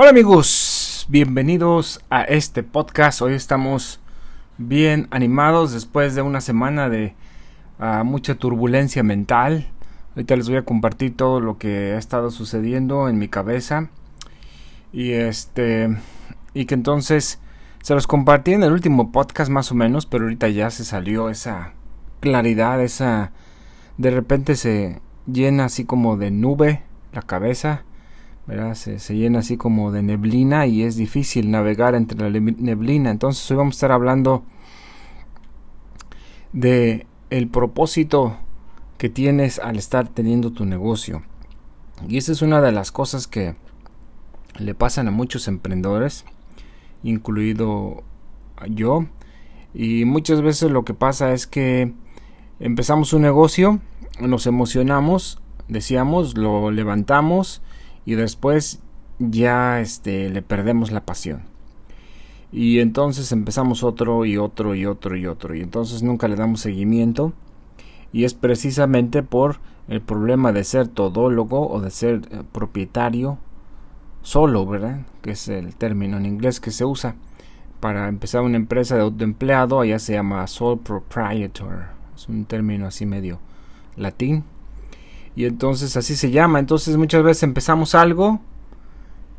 Hola amigos, bienvenidos a este podcast. Hoy estamos bien animados después de una semana de uh, mucha turbulencia mental. Ahorita les voy a compartir todo lo que ha estado sucediendo en mi cabeza. Y este y que entonces se los compartí en el último podcast más o menos, pero ahorita ya se salió esa claridad, esa de repente se llena así como de nube la cabeza se, llena así como de neblina y es difícil navegar entre la neblina. Entonces hoy vamos a estar hablando de el propósito que tienes al estar teniendo tu negocio. Y esa es una de las cosas que le pasan a muchos emprendedores, incluido yo. Y muchas veces lo que pasa es que empezamos un negocio, nos emocionamos, decíamos, lo levantamos, y después ya este, le perdemos la pasión. Y entonces empezamos otro y otro y otro y otro. Y entonces nunca le damos seguimiento. Y es precisamente por el problema de ser todólogo o de ser eh, propietario solo, ¿verdad? Que es el término en inglés que se usa. Para empezar una empresa de autoempleado, allá se llama sole proprietor. Es un término así medio latín. Y entonces así se llama. Entonces muchas veces empezamos algo,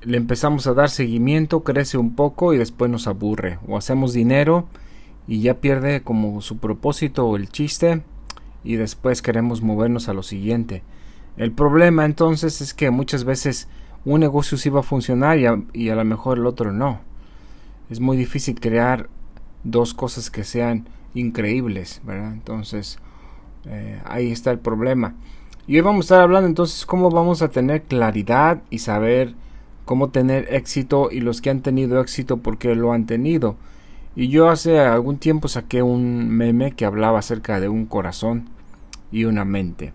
le empezamos a dar seguimiento, crece un poco y después nos aburre. O hacemos dinero y ya pierde como su propósito o el chiste y después queremos movernos a lo siguiente. El problema entonces es que muchas veces un negocio sí va a funcionar y a, y a lo mejor el otro no. Es muy difícil crear dos cosas que sean increíbles, ¿verdad? Entonces eh, ahí está el problema. Y hoy vamos a estar hablando entonces cómo vamos a tener claridad y saber cómo tener éxito y los que han tenido éxito porque lo han tenido. Y yo hace algún tiempo saqué un meme que hablaba acerca de un corazón y una mente.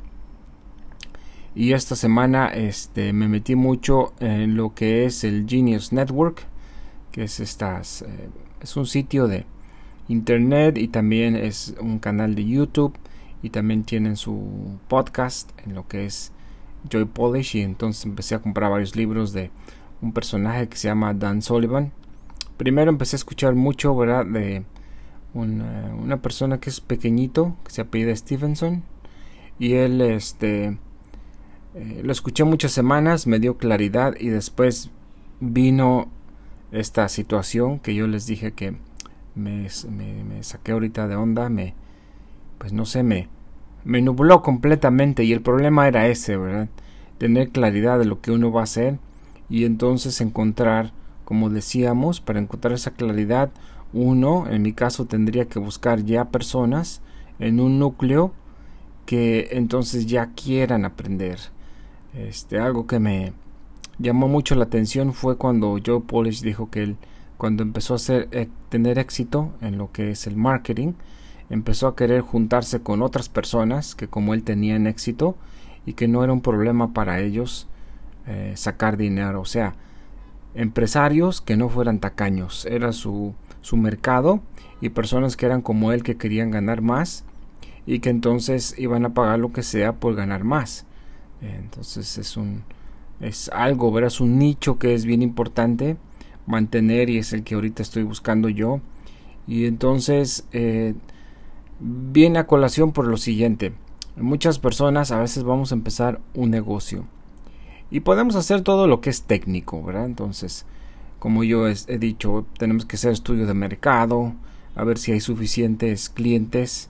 Y esta semana este, me metí mucho en lo que es el Genius Network, que es estas, eh, es un sitio de internet y también es un canal de YouTube y también tienen su podcast en lo que es Joy Polish y entonces empecé a comprar varios libros de un personaje que se llama Dan Sullivan. Primero empecé a escuchar mucho, ¿verdad? De una, persona que es pequeñito, que se apellida Stevenson. Y él, este, eh, lo escuché muchas semanas, me dio claridad y después vino esta situación que yo les dije que me, me, me saqué ahorita de onda, me, pues no sé, me, me nubló completamente y el problema era ese, ¿verdad? Tener claridad de lo que uno va a hacer y entonces encontrar, como decíamos, para encontrar esa claridad, uno, en mi caso, tendría que buscar ya personas en un núcleo que entonces ya quieran aprender. Este, algo que me llamó mucho la atención fue cuando Joe Polish dijo que él, cuando empezó a hacer, eh, tener éxito en lo que es el marketing, empezó a querer juntarse con otras personas que como él tenían éxito y que no era un problema para ellos eh, sacar dinero. O sea, empresarios que no fueran tacaños. Era su, su mercado y personas que eran como él que querían ganar más y que entonces iban a pagar lo que sea por ganar más. Entonces es un es algo, verás, un nicho que es bien importante mantener y es el que ahorita estoy buscando yo. Y entonces eh, viene a colación por lo siguiente. Muchas personas a veces vamos a empezar un negocio y podemos hacer todo lo que es técnico, ¿verdad? Entonces, como yo he, dicho, tenemos que hacer estudio de mercado, a ver si hay suficientes clientes,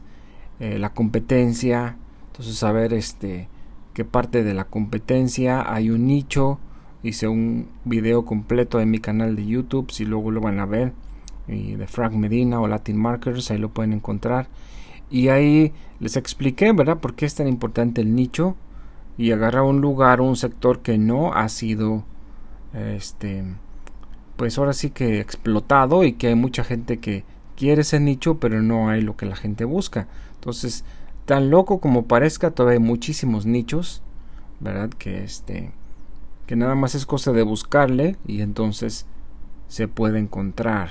eh, la competencia, entonces saber este qué parte de la competencia hay un nicho, hice un video completo en mi canal de YouTube, si luego lo van a ver, y de Frank Medina o Latin Markers, ahí lo pueden encontrar y ahí les expliqué, ¿verdad?, por qué es tan importante el nicho y agarrar un lugar, un sector que no ha sido, este, pues ahora sí que explotado y que hay mucha gente que quiere ese nicho, pero no hay lo que la gente busca. Entonces, tan loco como parezca, todavía hay muchísimos nichos, ¿verdad? Que este, que nada más es cosa de buscarle y entonces se puede encontrar.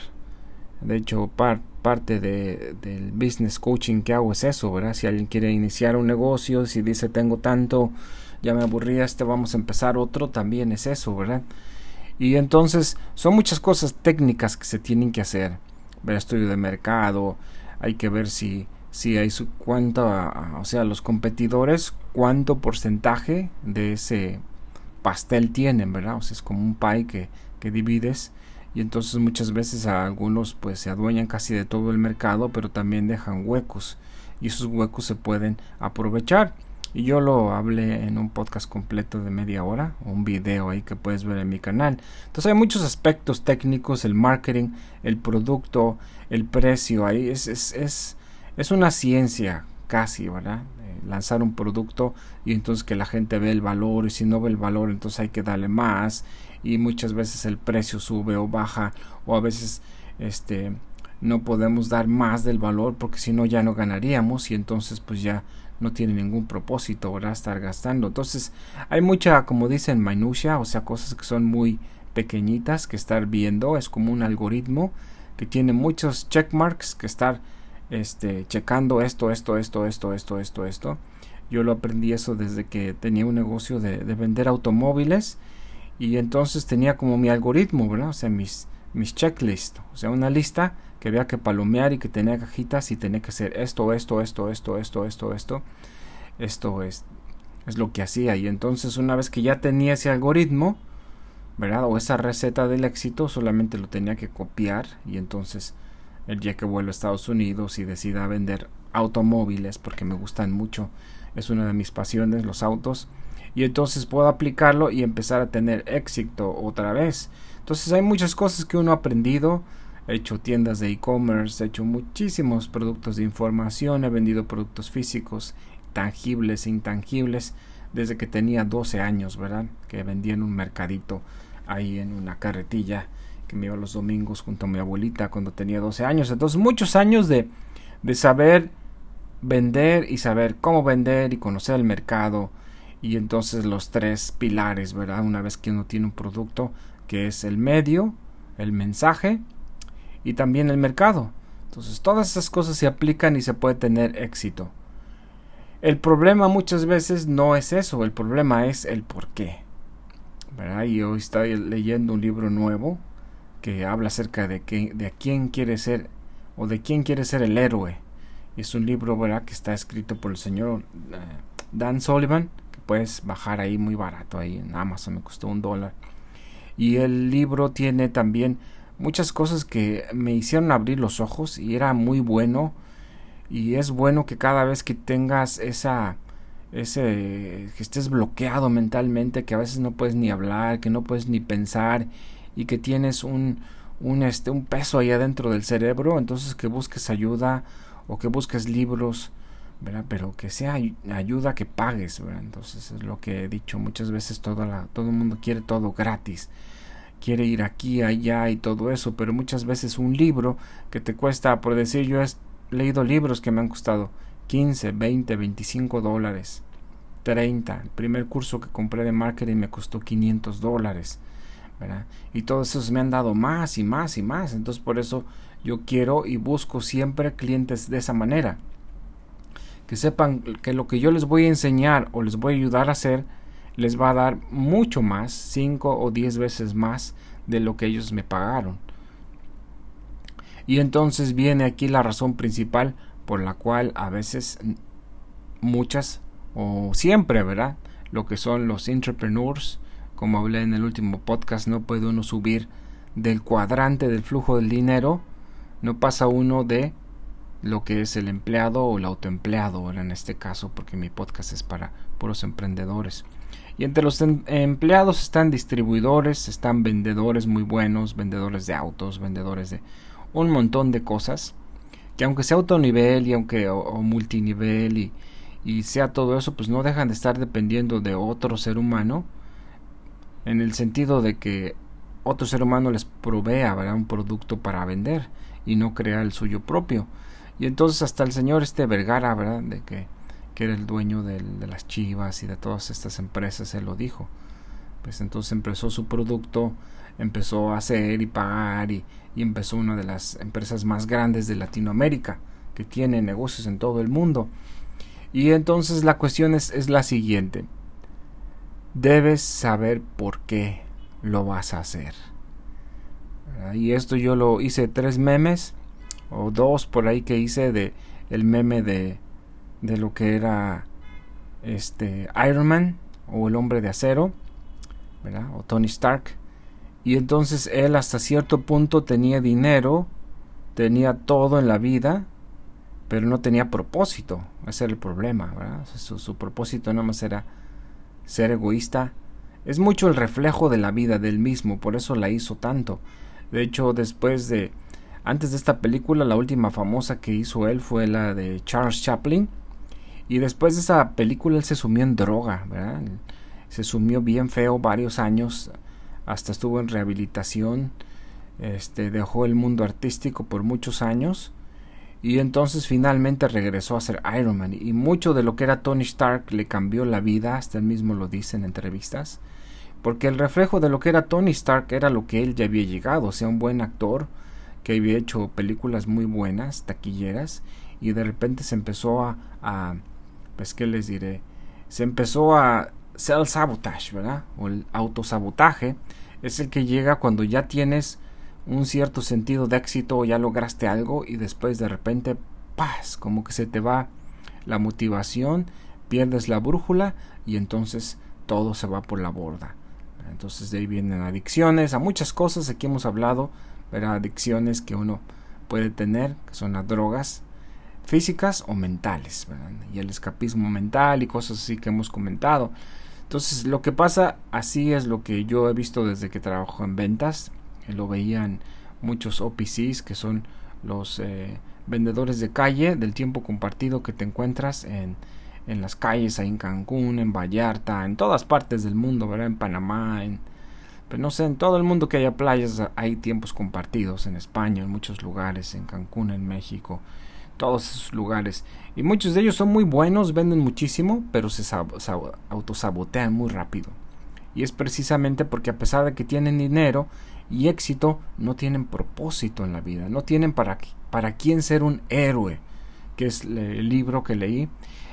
De hecho, parte parte de, del business coaching que hago es eso, ¿verdad? Si alguien quiere iniciar un negocio, si dice tengo tanto, ya me aburría, este vamos a empezar otro, también es eso, ¿verdad? Y entonces son muchas cosas técnicas que se tienen que hacer. Ver estudio de mercado, hay que ver si, si hay su cuánto, o sea, los competidores, cuánto porcentaje de ese pastel tienen, ¿verdad? O sea, es como un pie que, que divides y entonces muchas veces a algunos pues se adueñan casi de todo el mercado, pero también dejan huecos y esos huecos se pueden aprovechar. Y yo lo hablé en un podcast completo de media hora, un video ahí que puedes ver en mi canal. Entonces hay muchos aspectos técnicos, el marketing, el producto, el precio, ahí es, es, es, es una ciencia casi, ¿verdad? Eh, lanzar un producto y entonces que la gente ve el valor y si no ve el valor entonces hay que darle más y muchas veces el precio sube o baja o a veces este no podemos dar más del valor porque si no ya no ganaríamos y entonces pues ya no tiene ningún propósito, ¿verdad? Estar gastando. Entonces, hay mucha, como dicen, minucia, o sea, cosas que son muy pequeñitas que estar viendo. Es como un algoritmo que tiene muchos checkmarks que estar este, checando esto, esto, esto, esto, esto, esto, esto. Yo lo aprendí eso desde que tenía un negocio de, de vender automóviles y entonces tenía como mi algoritmo, ¿verdad? O sea, mis, mis checklists, o sea, una lista que había que palomear y que tenía cajitas y tenía que hacer esto, esto, esto, esto, esto, esto, esto. Esto es, es lo que hacía. Y entonces una vez que ya tenía ese algoritmo, ¿verdad? O esa receta del éxito, solamente lo tenía que copiar y entonces el día que vuelvo a Estados Unidos y decida vender automóviles, porque me gustan mucho, es una de mis pasiones, los autos, y entonces puedo aplicarlo y empezar a tener éxito otra vez. Entonces hay muchas cosas que uno ha aprendido he hecho tiendas de e-commerce, he hecho muchísimos productos de información, he vendido productos físicos, tangibles e intangibles, desde que tenía 12 años, ¿verdad? Que vendía en un mercadito ahí en una carretilla que me iba los domingos junto a mi abuelita cuando tenía 12 años. Entonces muchos años de, de saber vender y saber cómo vender y conocer el mercado y entonces los tres pilares, ¿verdad? Una vez que uno tiene un producto que es el medio, el mensaje y también el mercado. Entonces todas esas cosas se aplican y se puede tener éxito. El problema muchas veces no es eso, el problema es el por qué. ¿verdad? Y hoy estoy leyendo un libro nuevo que habla acerca de, que, de quién quiere ser o de quién quiere ser el héroe. Es un libro ¿verdad? que está escrito por el señor eh, Dan Sullivan, puedes bajar ahí muy barato, ahí en Amazon me costó un dólar. Y el libro tiene también muchas cosas que me hicieron abrir los ojos y era muy bueno y es bueno que cada vez que tengas esa ese que estés bloqueado mentalmente que a veces no puedes ni hablar que no puedes ni pensar y que tienes un un este un peso ahí adentro del cerebro entonces que busques ayuda o que busques libros pero que sea ayuda que pagues entonces es lo que he dicho muchas veces todo la, todo el mundo quiere todo gratis quiere ir aquí, allá y todo eso, pero muchas veces un libro que te cuesta, por decir, yo he leído libros que me han costado 15, 20, 25 dólares, 30. El primer curso que compré de marketing me costó 500 dólares. Y todos esos me han dado más y más y más. Entonces por eso yo quiero y busco siempre clientes de esa manera. Que sepan que lo que yo les voy a enseñar o les voy a ayudar a hacer les va a dar mucho más, 5 o 10 veces más de lo que ellos me pagaron. Y entonces viene aquí la razón principal por la cual a veces muchas o siempre, ¿verdad? Lo que son los entrepreneurs, como hablé en el último podcast, no puede uno subir del cuadrante del flujo del dinero, no pasa uno de lo que es el empleado o el autoempleado, en este caso, porque mi podcast es para puros emprendedores. Y entre los em, empleados están distribuidores, están vendedores muy buenos, vendedores de autos, vendedores de un montón de cosas. Que aunque sea autonivel y aunque o, multinivel y, y, sea todo eso, pues no dejan de estar dependiendo de otro ser humano. En el sentido de que otro ser humano les provea un producto para vender y no crea el suyo propio. Y entonces hasta el señor este Vergara, ¿verdad? De que que era el dueño de, las chivas y de todas estas empresas, se lo dijo. Pues entonces empezó su producto, empezó a hacer y pagar y, empezó una de las empresas más grandes de Latinoamérica, que tiene negocios en todo el mundo. Y entonces la cuestión es, es la siguiente. Debes saber por qué lo vas a hacer. Y esto yo lo hice tres memes o dos por ahí que hice de el meme de, de lo que era este Iron Man o el hombre de acero, ¿verdad? O Tony Stark. Y entonces él hasta cierto punto tenía dinero, tenía todo en la vida, pero no tenía propósito. Ese era el problema, ¿verdad? Su, su propósito nada más era ser egoísta. Es mucho el reflejo de la vida del mismo, por eso la hizo tanto. De hecho, después de antes de esta película, la última famosa que hizo él fue la de Charles Chaplin. Y después de esa película él se sumió en droga. Se sumió bien feo varios años, hasta estuvo en rehabilitación, este, dejó el mundo artístico por muchos años y entonces finalmente regresó a ser Iron Man. Y mucho de lo que era Tony Stark le cambió la vida, hasta él mismo lo dice en entrevistas, porque el reflejo de lo que era Tony Stark era lo que él ya había llegado, sea, un buen actor, que había hecho películas muy buenas, taquilleras, y de repente se empezó a, a pues qué les diré, se empezó a self-sabotage, ¿verdad? O el autosabotaje es el que llega cuando ya tienes un cierto sentido de éxito o ya lograste algo y después de repente, paz, como que se te va la motivación, pierdes la brújula y entonces todo se va por la borda. Entonces de ahí vienen adicciones, a muchas cosas, aquí hemos hablado adicciones que uno puede tener, que son las drogas físicas o mentales, y el escapismo mental y cosas así que hemos comentado. Entonces, lo que pasa así es lo que yo he visto desde que trabajo en ventas. Lo veían muchos OPCs, que son los eh, vendedores de calle del tiempo compartido que te encuentras en, en las calles, ahí en Cancún, en Vallarta, en todas partes del mundo, ¿verdad? En Panamá, en, no sé, en todo el mundo que haya playas hay tiempos compartidos, en España, en muchos lugares, en Cancún, en México, todos esos lugares. Y muchos de ellos son muy buenos, venden muchísimo, pero se autosabotean muy rápido. Y es precisamente porque a pesar de que tienen dinero y éxito, no tienen propósito en la vida, no tienen para, para quién ser un héroe, que es el libro que leí.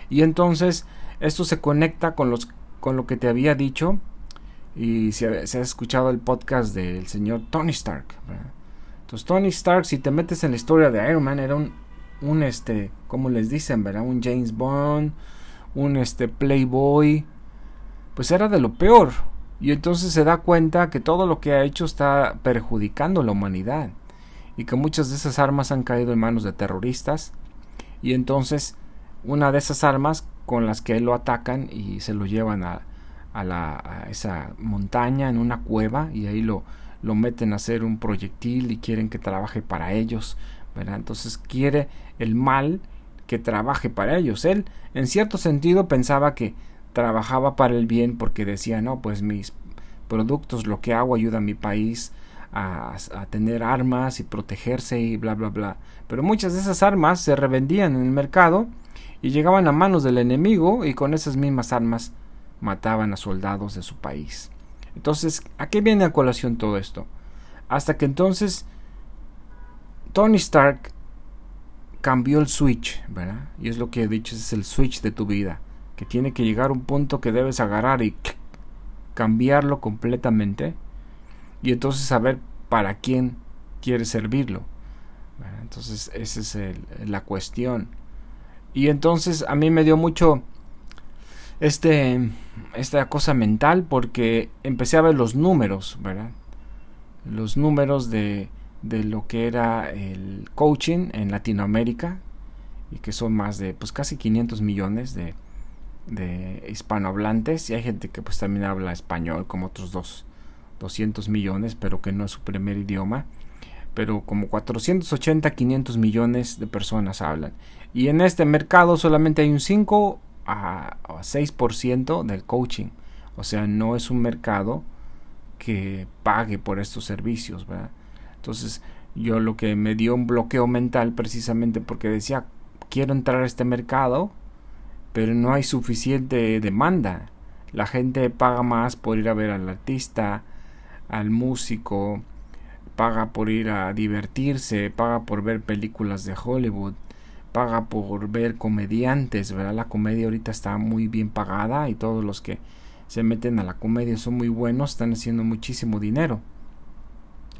Y entonces esto se conecta con, los, con lo que te había dicho y si, has escuchado el podcast del señor Tony Stark. Entonces Tony Stark, si te metes en la historia de Iron Man, era un, un este, como les dicen, ¿verdad? Un James Bond, un este playboy, pues era de lo peor. Y entonces se da cuenta que todo lo que ha hecho está perjudicando a la humanidad y que muchas de esas armas han caído en manos de terroristas y entonces una de esas armas con las que él lo atacan y se lo llevan a, a, la, esa montaña en una cueva y ahí lo, lo meten a hacer un proyectil y quieren que trabaje para ellos. Entonces quiere el mal que trabaje para ellos. Él, en cierto sentido, pensaba que trabajaba para el bien porque decía, no, pues mis productos, lo que hago ayuda a mi país a, tener armas y protegerse y bla, bla, bla. Pero muchas de esas armas se revendían en el mercado y llegaban a manos del enemigo y con esas mismas armas mataban a soldados de su país. Entonces, ¿a qué viene a colación todo esto? Hasta que entonces Tony Stark cambió el switch, ¿verdad? Y es lo que he dicho, es el switch de tu vida, que tiene que llegar a un punto que debes agarrar y cambiarlo completamente y entonces saber para quién quieres servirlo. Entonces, esa es la cuestión. Y entonces a mí me dio mucho este, esta cosa mental porque empecé a ver los números, ¿verdad? Los números de, de lo que era el coaching en Latinoamérica y que son más de pues casi 500 millones de, de hispanohablantes y hay gente que pues también habla español como otros dos 200 millones pero que no es su primer idioma pero como 480 500 millones de personas hablan y en este mercado solamente hay un 5 a, 6% del coaching. O sea, no es un mercado que pague por estos servicios. Entonces, yo lo que me dio un bloqueo mental precisamente porque decía, quiero entrar a este mercado, pero no hay suficiente demanda. La gente paga más por ir a ver al artista, al músico, paga por ir a divertirse, paga por ver películas de Hollywood paga por ver comediantes, ¿verdad? La comedia ahorita está muy bien pagada y todos los que se meten a la comedia, son muy buenos, están haciendo muchísimo dinero.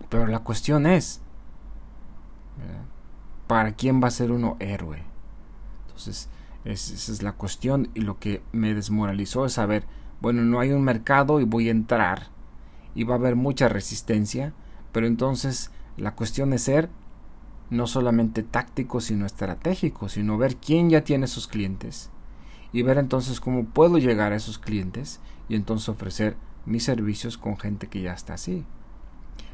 Pero la cuestión es, ¿para quién va a ser uno héroe? Entonces, esa es la cuestión y lo que me desmoralizó es saber, bueno, no hay un mercado y voy a entrar y va a haber mucha resistencia, pero entonces la cuestión es ser no solamente táctico sino estratégico, sino ver quién ya tiene sus clientes y ver entonces cómo puedo llegar a esos clientes y entonces ofrecer mis servicios con gente que ya está así.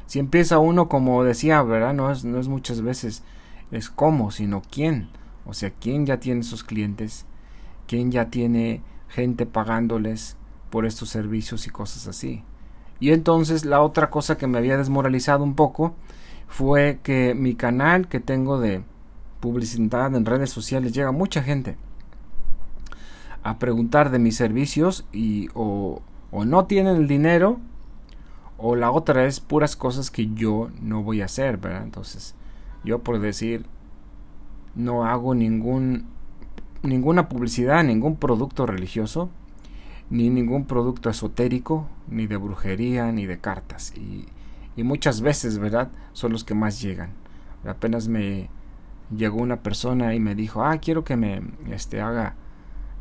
Si empieza uno como decía, ¿verdad? No es, no es muchas veces es cómo, sino quién. O sea, quién ya tiene sus clientes, quién ya tiene gente pagándoles por estos servicios y cosas así. Y entonces la otra cosa que me había desmoralizado un poco fue que mi canal que tengo de publicidad en redes sociales llega mucha gente a preguntar de mis servicios y o, o no tienen el dinero o la otra es puras cosas que yo no voy a hacer, ¿verdad? Entonces, yo por decir no hago ningún ninguna publicidad, ningún producto religioso, ni ningún producto esotérico, ni de brujería, ni de cartas. Y, y muchas veces, ¿verdad? Son los que más llegan. Apenas me llegó una persona y me dijo, ah, quiero que me este, haga,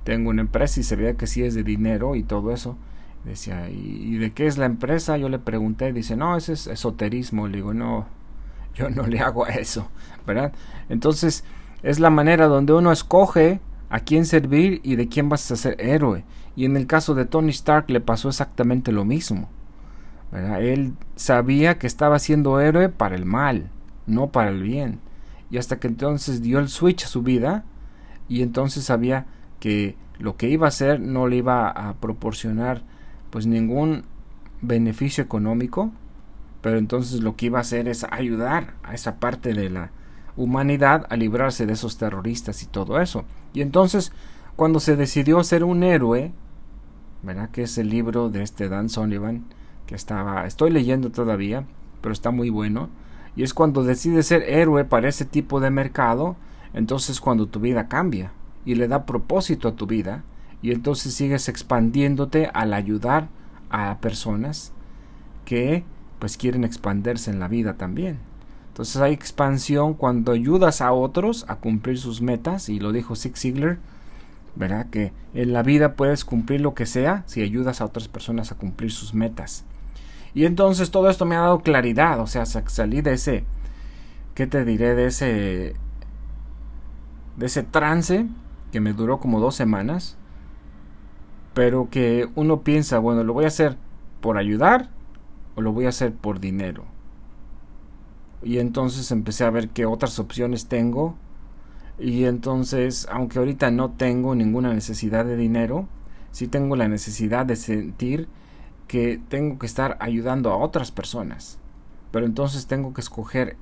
tengo una empresa y se veía que sí es de dinero y todo eso. Decía, ¿y, de qué es la empresa? Yo le pregunté, dice, no, ese es esoterismo. Le digo, no, yo no le hago eso, ¿verdad? Entonces, es la manera donde uno escoge a quién servir y de quién vas a ser héroe. Y en el caso de Tony Stark le pasó exactamente lo mismo. Él sabía que estaba siendo héroe para el mal, no para el bien. Y hasta que entonces dio el switch a su vida y entonces sabía que lo que iba a hacer no le iba a proporcionar pues ningún beneficio económico, pero entonces lo que iba a hacer es ayudar a esa parte de la humanidad a librarse de esos terroristas y todo eso. Y entonces, cuando se decidió ser un héroe, ¿verdad? Que es el libro de este Dan Sullivan, que estaba, estoy leyendo todavía, pero está muy bueno. Y es cuando decides ser héroe para ese tipo de mercado, entonces cuando tu vida cambia y le da propósito a tu vida, y entonces sigues expandiéndote al ayudar a personas que pues quieren expandirse en la vida también. Entonces hay expansión cuando ayudas a otros a cumplir sus metas, y lo dijo Zig Ziglar, ¿verdad? Que en la vida puedes cumplir lo que sea si ayudas a otras personas a cumplir sus metas. Y entonces todo esto me ha dado claridad, o sea, salí de ese, ¿qué te diré? De ese, de ese trance que me duró como dos semanas, pero que uno piensa, bueno, lo voy a hacer por ayudar o lo voy a hacer por dinero y entonces empecé a ver qué otras opciones tengo y entonces aunque ahorita no tengo ninguna necesidad de dinero sí tengo la necesidad de sentir que tengo que estar ayudando a otras personas. Pero entonces tengo que escoger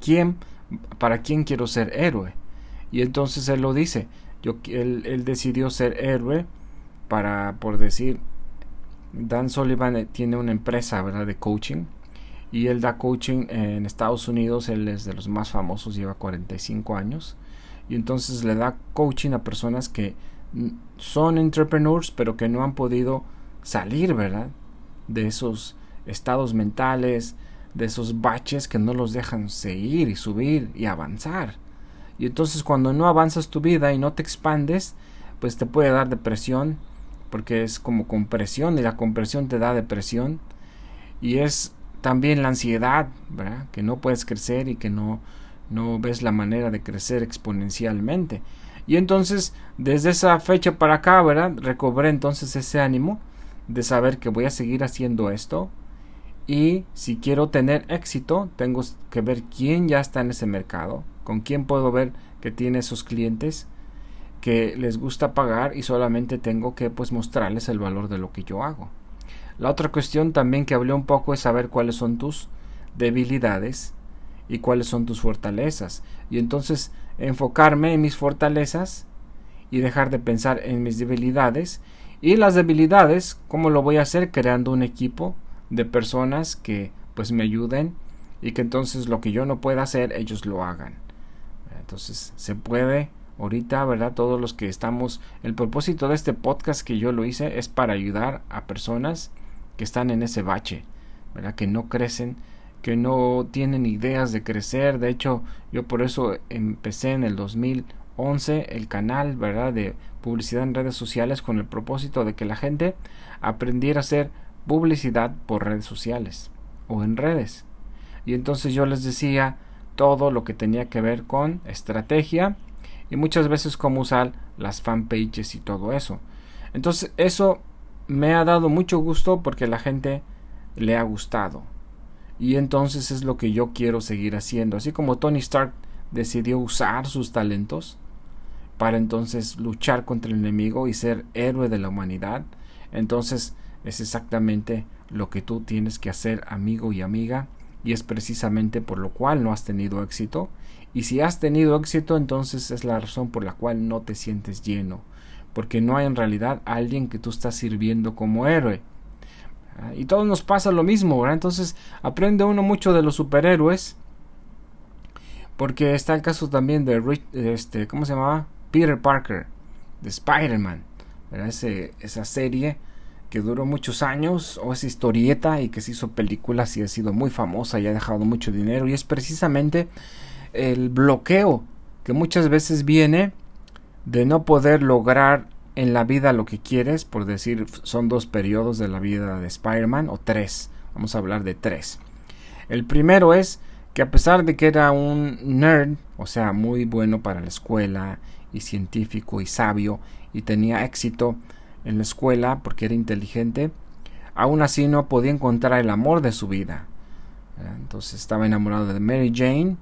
quién para quién quiero ser héroe. Y entonces él lo dice yo él, él decidió ser héroe para por decir Dan Sullivan tiene una empresa ¿verdad? de coaching. Y él da coaching en Estados Unidos, él es de los más famosos, lleva 45 años. Y entonces le da coaching a personas que son entrepreneurs pero que no han podido salir, ¿verdad? De esos estados mentales, de esos baches que no los dejan seguir y subir y avanzar. Y entonces cuando no avanzas tu vida y no te expandes, pues te puede dar depresión, porque es como compresión y la compresión te da depresión y es también la ansiedad, ¿verdad? que no puedes crecer y que no, no ves la manera de crecer exponencialmente. Y entonces, desde esa fecha para acá, ¿verdad? Recobré entonces ese ánimo de saber que voy a seguir haciendo esto. Y si quiero tener éxito, tengo que ver quién ya está en ese mercado, con quién puedo ver que tiene esos clientes que les gusta pagar y solamente tengo que pues mostrarles el valor de lo que yo hago. La otra cuestión también que hablé un poco es saber cuáles son tus debilidades y cuáles son tus fortalezas. Y entonces enfocarme en mis fortalezas y dejar de pensar en mis debilidades. Y las debilidades, ¿cómo lo voy a hacer? Creando un equipo de personas que pues me ayuden y que entonces lo que yo no pueda hacer, ellos lo hagan. Entonces se puede ahorita, ¿verdad? Todos los que estamos, el propósito de este podcast que yo lo hice es para ayudar a personas que están en ese bache, ¿verdad? Que no crecen, que no tienen ideas de crecer. De hecho, yo por eso empecé en el 2011 el canal, ¿verdad? De publicidad en redes sociales con el propósito de que la gente aprendiera a hacer publicidad por redes sociales o en redes. Y entonces yo les decía todo lo que tenía que ver con estrategia y muchas veces cómo usar las fanpages y todo eso. Entonces eso me ha dado mucho gusto porque la gente le ha gustado. Y entonces es lo que yo quiero seguir haciendo. Así como Tony Stark decidió usar sus talentos para entonces luchar contra el enemigo y ser héroe de la humanidad, entonces es exactamente lo que tú tienes que hacer, amigo y amiga, y es precisamente por lo cual no has tenido éxito. Y si has tenido éxito, entonces es la razón por la cual no te sientes lleno, porque no hay en realidad alguien que tú estás sirviendo como héroe. Ah, y todos nos pasa lo mismo. Entonces aprende uno mucho de los superhéroes, porque está el caso también de, este, ¿cómo se llamaba? Peter Parker, de Spider-Man, esa serie que duró muchos años, o esa historieta y que se hizo películas y ha sido muy famosa y ha dejado mucho dinero, y es precisamente el bloqueo que muchas veces viene de no poder lograr en la vida lo que quieres, por decir, son dos periodos de la vida de Spider-Man, o tres, vamos a hablar de tres. El primero es que a pesar de que era un nerd, o sea, muy bueno para la escuela y científico y sabio y tenía éxito en la escuela porque era inteligente, aún así no podía encontrar el amor de su vida. Entonces estaba enamorado de Mary Jane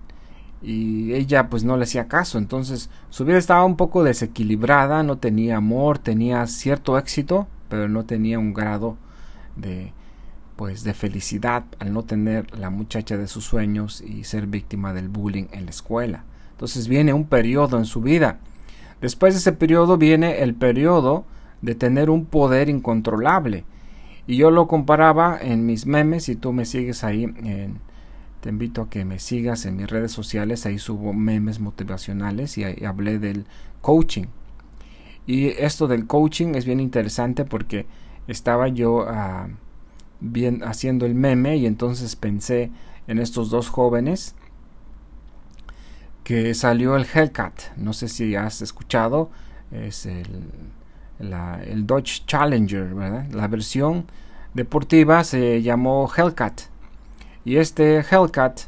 y ella pues no le hacía caso. Entonces su vida estaba un poco desequilibrada, no tenía amor, tenía cierto éxito, pero no tenía un grado de pues de felicidad al no tener la muchacha de sus sueños y ser víctima del bullying en la escuela. Entonces viene un periodo en su vida Después de ese periodo viene el periodo de tener un poder incontrolable. Y yo lo comparaba en mis memes, si tú me sigues ahí, te invito a que me sigas en mis redes sociales, ahí subo memes motivacionales y hablé del coaching. Y esto del coaching es bien interesante porque estaba yo ah, bien haciendo el meme y entonces pensé en estos dos jóvenes que salió el Hellcat. No sé si has escuchado. Es el, Dodge Challenger, La versión deportiva se llamó Hellcat. Y este Hellcat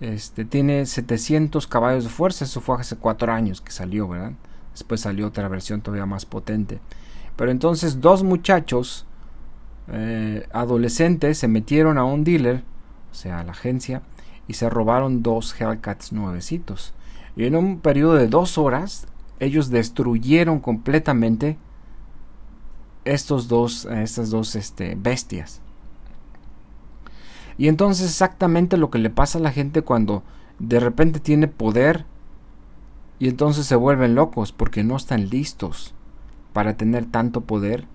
este, tiene 700 caballos de fuerza. Eso fue hace 4 años que salió. Después salió otra versión todavía más potente. Pero entonces dos muchachos eh, adolescentes se metieron a un dealer, o sea, a la agencia, y se robaron dos Hellcats nuevecitos. Y en un periodo de dos horas, ellos destruyeron completamente estos dos, estas dos este, bestias. Y entonces exactamente lo que le pasa a la gente cuando de repente tiene poder y entonces se vuelven locos porque no están listos para tener tanto poder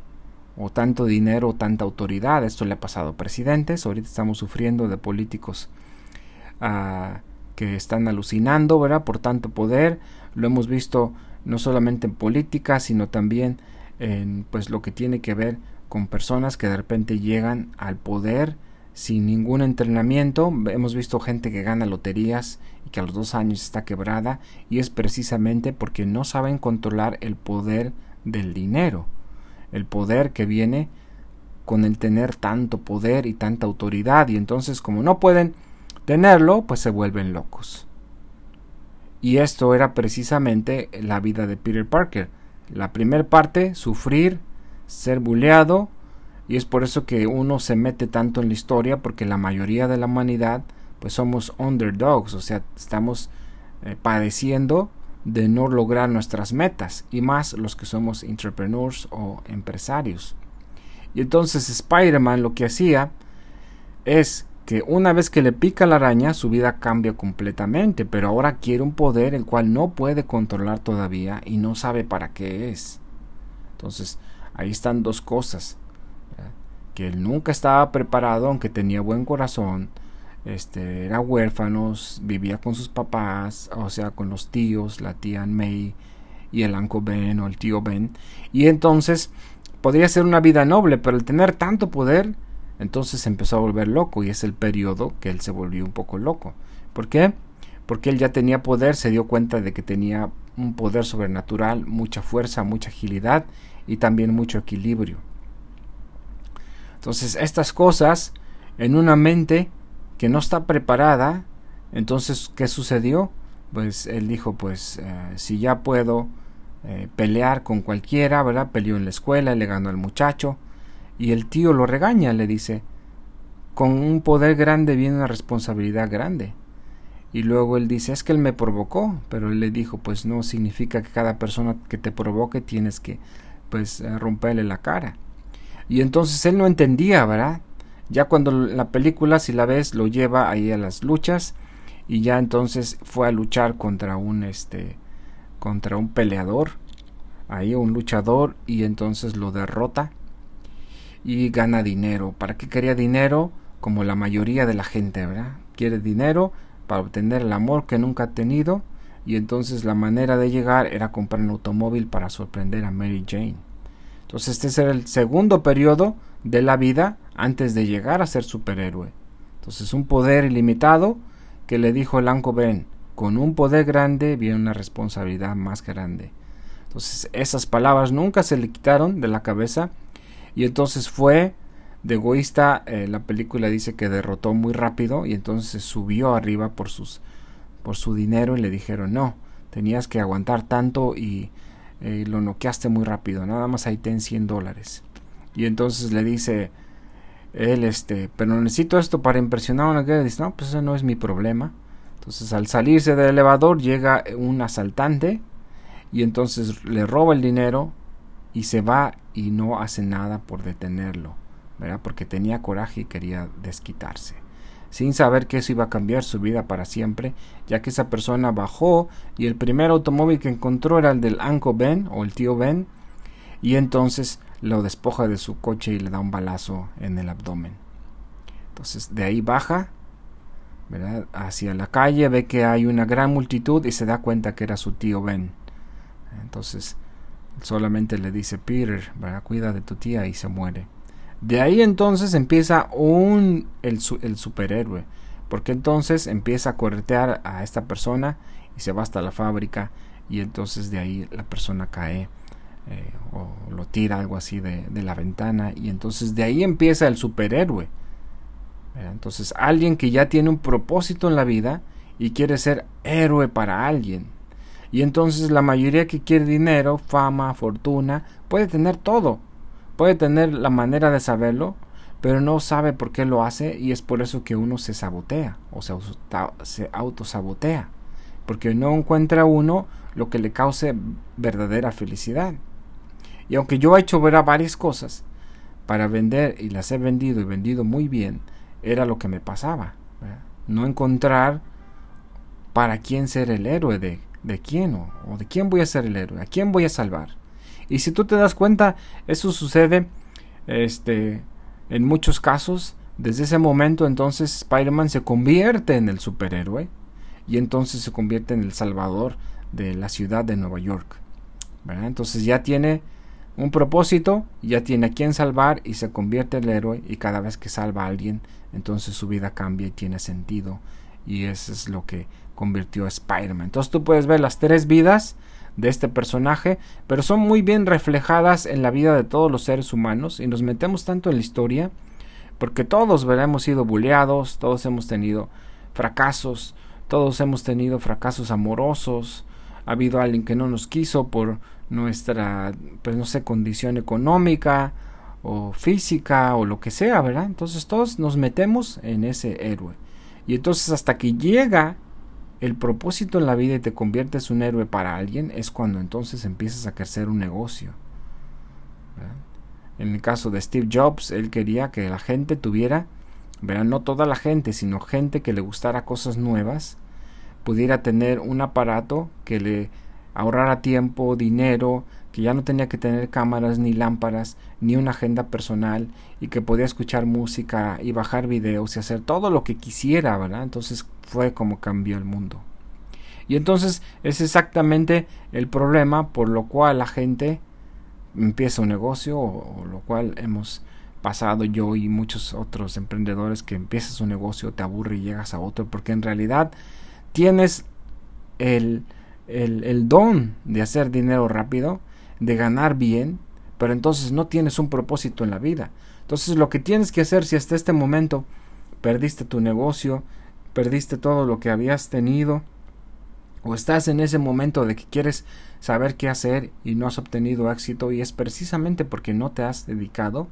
o tanto dinero o tanta autoridad. Esto le ha pasado a presidentes, ahorita estamos sufriendo de políticos Que están alucinando, ¿verdad? Por tanto poder. Lo hemos visto no solamente en política, sino también en pues lo que tiene que ver con personas que de repente llegan al poder sin ningún entrenamiento. Hemos visto gente que gana loterías y que a los dos años está quebrada y es precisamente porque no saben controlar el poder del dinero. El poder que viene con el tener tanto poder y tanta autoridad y entonces como no pueden tenerlo, pues se vuelven locos. Y esto era precisamente la vida de Peter Parker. La primera parte, sufrir, ser buleado, y es por eso que uno se mete tanto en la historia, porque la mayoría de la humanidad, pues somos underdogs, o sea, estamos eh, padeciendo de no lograr nuestras metas, y más los que somos entrepreneurs o empresarios. Y entonces Spider-Man lo que hacía es que una vez que le pica la araña su vida cambia completamente, pero ahora quiere un poder el cual no puede controlar todavía y no sabe para qué es. Entonces, ahí están dos cosas. Que él nunca estaba preparado, aunque tenía buen corazón, este, era huérfano, vivía con sus papás, o sea, con los tíos, la tía May, y el Uncle Ben o el tío Ben. Y entonces podría ser una vida noble, pero al tener tanto poder, entonces empezó a volver loco y es el periodo que él se volvió un poco loco. ¿Por qué? Porque él ya tenía poder, se dio cuenta de que tenía un poder sobrenatural, mucha fuerza, mucha agilidad y también mucho equilibrio. Entonces estas cosas en una mente que no está preparada, entonces ¿qué sucedió? Pues él dijo, pues eh, si ya puedo eh, pelear con cualquiera, ¿verdad? Peleó en la escuela, le ganó al muchacho y el tío lo regaña, le dice, con un poder grande viene una responsabilidad grande. Y luego él dice, es que él me provocó, pero él le dijo, pues no significa que cada persona que te provoque tienes que, pues, eh, romperle la cara. Y entonces él no entendía, ¿verdad? Ya cuando la película, si la ves, lo lleva ahí a las luchas y ya entonces fue a luchar contra un, este, contra un peleador, ahí un luchador y entonces lo derrota y gana dinero. ¿Para qué quería dinero? Como la mayoría de la gente, ¿verdad? Quiere dinero para obtener el amor que nunca ha tenido y entonces la manera de llegar era comprar un automóvil para sorprender a Mary Jane. Entonces este era el segundo periodo de la vida antes de llegar a ser superhéroe. Entonces un poder ilimitado que le dijo el Anco Ben, con un poder grande viene una responsabilidad más grande. Entonces esas palabras nunca se le quitaron de la cabeza y entonces fue de egoísta, eh, la película dice que derrotó muy rápido y entonces subió arriba por sus por su dinero y le dijeron no, tenías que aguantar tanto y eh, lo noqueaste muy rápido, nada más ahí ten 100 dólares. Y entonces le dice él, este, pero necesito esto para impresionar a una guerra. Dice, no, pues eso no es mi problema. Entonces al salirse del elevador llega un asaltante y entonces le roba el dinero y se va y no hace nada por detenerlo, ¿verdad? Porque tenía coraje y quería desquitarse, sin saber que eso iba a cambiar su vida para siempre, ya que esa persona bajó y el primer automóvil que encontró era el del Uncle Ben o el tío Ben, y entonces lo despoja de su coche y le da un balazo en el abdomen. Entonces de ahí baja, ¿verdad? Hacia la calle, ve que hay una gran multitud y se da cuenta que era su tío Ben. Entonces solamente le dice Peter, cuida de tu tía y se muere. De ahí entonces empieza un, el, superhéroe, porque entonces empieza a corretear a esta persona y se va hasta la fábrica y entonces de ahí la persona cae eh, o lo tira algo así de, de, la ventana y entonces de ahí empieza el superhéroe. Entonces alguien que ya tiene un propósito en la vida y quiere ser héroe para alguien. Y entonces la mayoría que quiere dinero, fama, fortuna, puede tener todo. Puede tener la manera de saberlo, pero no sabe por qué lo hace y es por eso que uno se sabotea o se, se autosabotea. Porque no encuentra uno lo que le cause verdadera felicidad. Y aunque yo he hecho ver varias cosas para vender y las he vendido y vendido muy bien, era lo que me pasaba. No encontrar para quién ser el héroe de de quién o, de quién voy a ser el héroe, a quién voy a salvar. Y si tú te das cuenta, eso sucede este, en muchos casos. Desde ese momento entonces Spider-Man se convierte en el superhéroe y entonces se convierte en el salvador de la ciudad de Nueva York. Entonces ya tiene un propósito, ya tiene a quien salvar y se convierte en el héroe y cada vez que salva a alguien, entonces su vida cambia y tiene sentido y eso es lo que convirtió a Spider-Man. Entonces tú puedes ver las tres vidas de este personaje, pero son muy bien reflejadas en la vida de todos los seres humanos y nos metemos tanto en la historia porque todos hemos sido bulleados, todos hemos tenido fracasos, todos hemos tenido fracasos amorosos, ha habido alguien que no nos quiso por nuestra, pues no sé, condición económica o física o lo que sea, ¿verdad? Entonces todos nos metemos en ese héroe. Y entonces hasta que llega el propósito en la vida y te conviertes un héroe para alguien, es cuando entonces empiezas a crecer un negocio. En el caso de Steve Jobs, él quería que la gente tuviera, ¿verdad? no toda la gente, sino gente que le gustara cosas nuevas, pudiera tener un aparato que le ahorrara tiempo, dinero, que ya no tenía que tener cámaras ni lámparas ni una agenda personal y que podía escuchar música y bajar videos y hacer todo lo que quisiera, ¿verdad? Entonces fue como cambió el mundo. Y entonces es exactamente el problema por lo cual la gente empieza un negocio o, lo cual hemos pasado yo y muchos otros emprendedores que empiezas un negocio, te aburre y llegas a otro, porque en realidad tienes el, el, el don de hacer dinero rápido, de ganar bien, pero entonces no tienes un propósito en la vida. Entonces lo que tienes que hacer si hasta este momento perdiste tu negocio, perdiste todo lo que habías tenido, o estás en ese momento de que quieres saber qué hacer y no has obtenido éxito y es precisamente porque no te has dedicado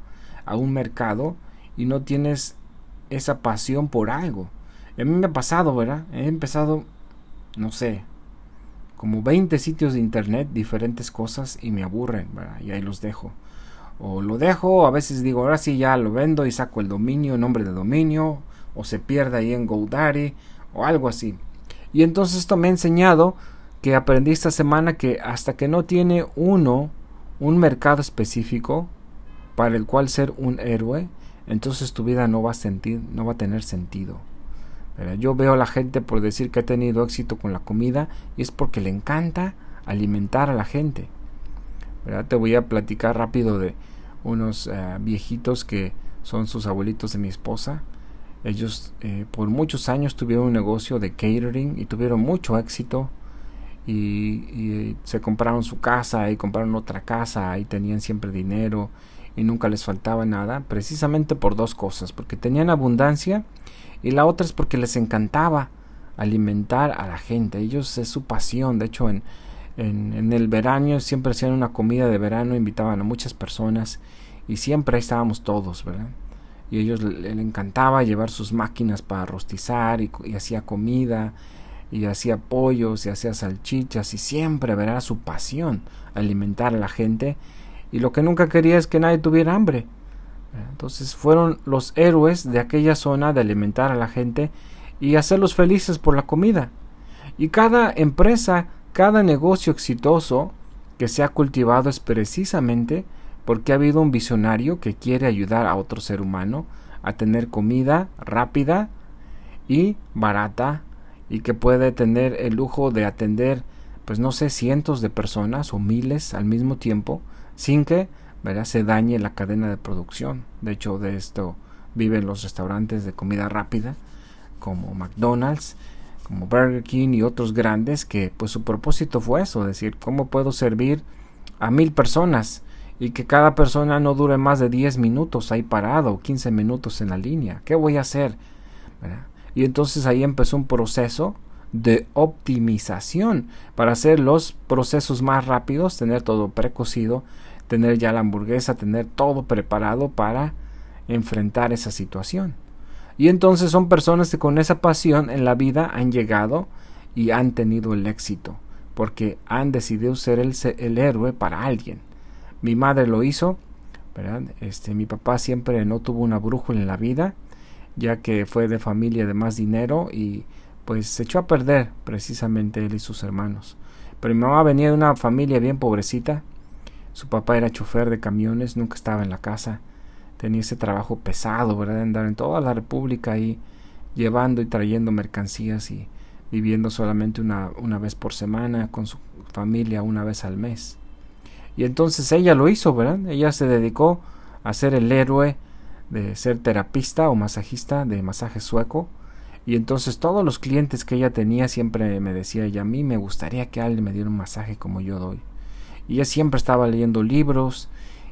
a un mercado y no tienes esa pasión por algo. A mí me ha pasado, ¿verdad? He empezado, no sé, como 20 sitios de internet, diferentes cosas y me aburren. Y ahí los dejo. O lo dejo, a veces digo, ahora sí ya lo vendo y saco el dominio, nombre de dominio, o se pierde ahí en GoDaddy, o algo así. Y entonces esto me ha enseñado que aprendí esta semana que hasta que no tiene uno un mercado específico para el cual ser un héroe, entonces tu vida no va a sentir, no va a tener sentido. Yo veo a la gente por decir que ha tenido éxito con la comida y es porque le encanta alimentar a la gente. Te voy a platicar rápido de unos eh, viejitos que son sus abuelitos de mi esposa. Ellos eh, por muchos años tuvieron un negocio de catering y tuvieron mucho éxito. Y, se compraron su casa y compraron otra casa y tenían siempre dinero y nunca les faltaba nada, precisamente por dos cosas, porque tenían abundancia y la otra es porque les encantaba alimentar a la gente. Ellos es su pasión, de hecho en, en, el verano siempre hacían una comida de verano, invitaban a muchas personas y siempre estábamos todos, ¿verdad? y ellos les encantaba llevar sus máquinas para rostizar y, hacía comida y hacía pollos y hacía salchichas y siempre verá su pasión alimentar a la gente y lo que nunca quería es que nadie tuviera hambre. Entonces fueron los héroes de aquella zona de alimentar a la gente y hacerlos felices por la comida. Y cada empresa, cada negocio exitoso que se ha cultivado es precisamente porque ha habido un visionario que quiere ayudar a otro ser humano a tener comida rápida y barata y que puede tener el lujo de atender pues no sé cientos de personas o miles al mismo tiempo sin que se dañe la cadena de producción de hecho de esto viven los restaurantes de comida rápida como McDonald's como Burger King y otros grandes que pues su propósito fue eso decir cómo puedo servir a mil personas y que cada persona no dure más de 10 minutos ahí parado, 15 minutos en la línea. ¿Qué voy a hacer? Y entonces ahí empezó un proceso de optimización para hacer los procesos más rápidos, tener todo precocido, tener ya la hamburguesa, tener todo preparado para enfrentar esa situación. Y entonces son personas que con esa pasión en la vida han llegado y han tenido el éxito, porque han decidido ser el, héroe para alguien. Mi madre lo hizo, ¿verdad? Este, mi papá siempre no tuvo una brújula en la vida, ya que fue de familia de más dinero y pues se echó a perder precisamente él y sus hermanos. Pero mi mamá venía de una familia bien pobrecita. Su papá era chofer de camiones, nunca estaba en la casa. Tenía ese trabajo pesado, ¿verdad? De andar en toda la República ahí llevando y trayendo mercancías y viviendo solamente una, una vez por semana con su familia una vez al mes. Y entonces ella lo hizo, ¿verdad? Ella se dedicó a ser el héroe de ser terapista o masajista de masaje sueco. Y entonces todos los clientes que ella tenía siempre me decía ella, a mí me gustaría que alguien me diera un masaje como yo doy. Y ella siempre estaba leyendo libros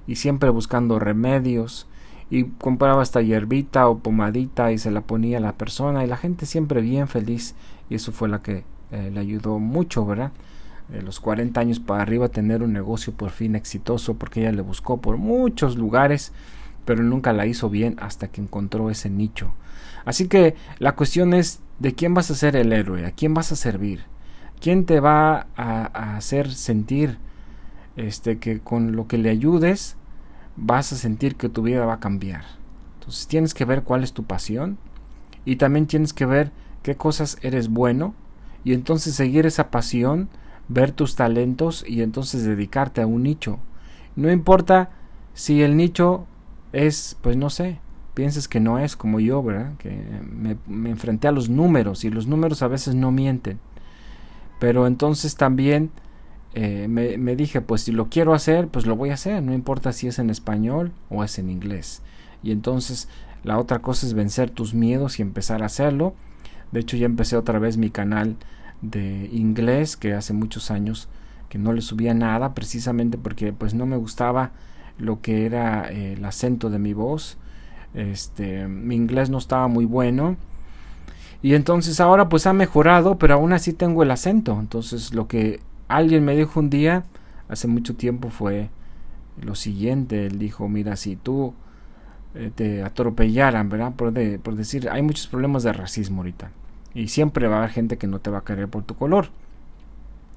y siempre buscando remedios y compraba esta hierbita o pomadita y se la ponía a la persona y la gente siempre bien feliz y eso fue la que eh, le ayudó mucho, ¿verdad? de los 40 años para arriba tener un negocio por fin exitoso porque ella le buscó por muchos lugares pero nunca la hizo bien hasta que encontró ese nicho. Así que la cuestión es de quién vas a ser el héroe, a quién vas a servir, quién te va a, hacer sentir este que con lo que le ayudes vas a sentir que tu vida va a cambiar. Entonces tienes que ver cuál es tu pasión y también tienes que ver qué cosas eres bueno y entonces seguir esa pasión ver tus talentos y entonces dedicarte a un nicho. No importa si el nicho es, pues no sé, pienses que no es como yo, ¿verdad? Que me, enfrenté a los números y los números a veces no mienten. Pero entonces también eh, me, dije, pues si lo quiero hacer, pues lo voy a hacer, no importa si es en español o es en inglés. Y entonces la otra cosa es vencer tus miedos y empezar a hacerlo. De hecho ya empecé otra vez mi canal de inglés que hace muchos años que no le subía nada precisamente porque pues no me gustaba lo que era eh, el acento de mi voz este mi inglés no estaba muy bueno y entonces ahora pues ha mejorado pero aún así tengo el acento entonces lo que alguien me dijo un día hace mucho tiempo fue lo siguiente él dijo mira si tú eh, te atropellaran verdad por, por decir hay muchos problemas de racismo ahorita y siempre va a haber gente que no te va a querer por tu color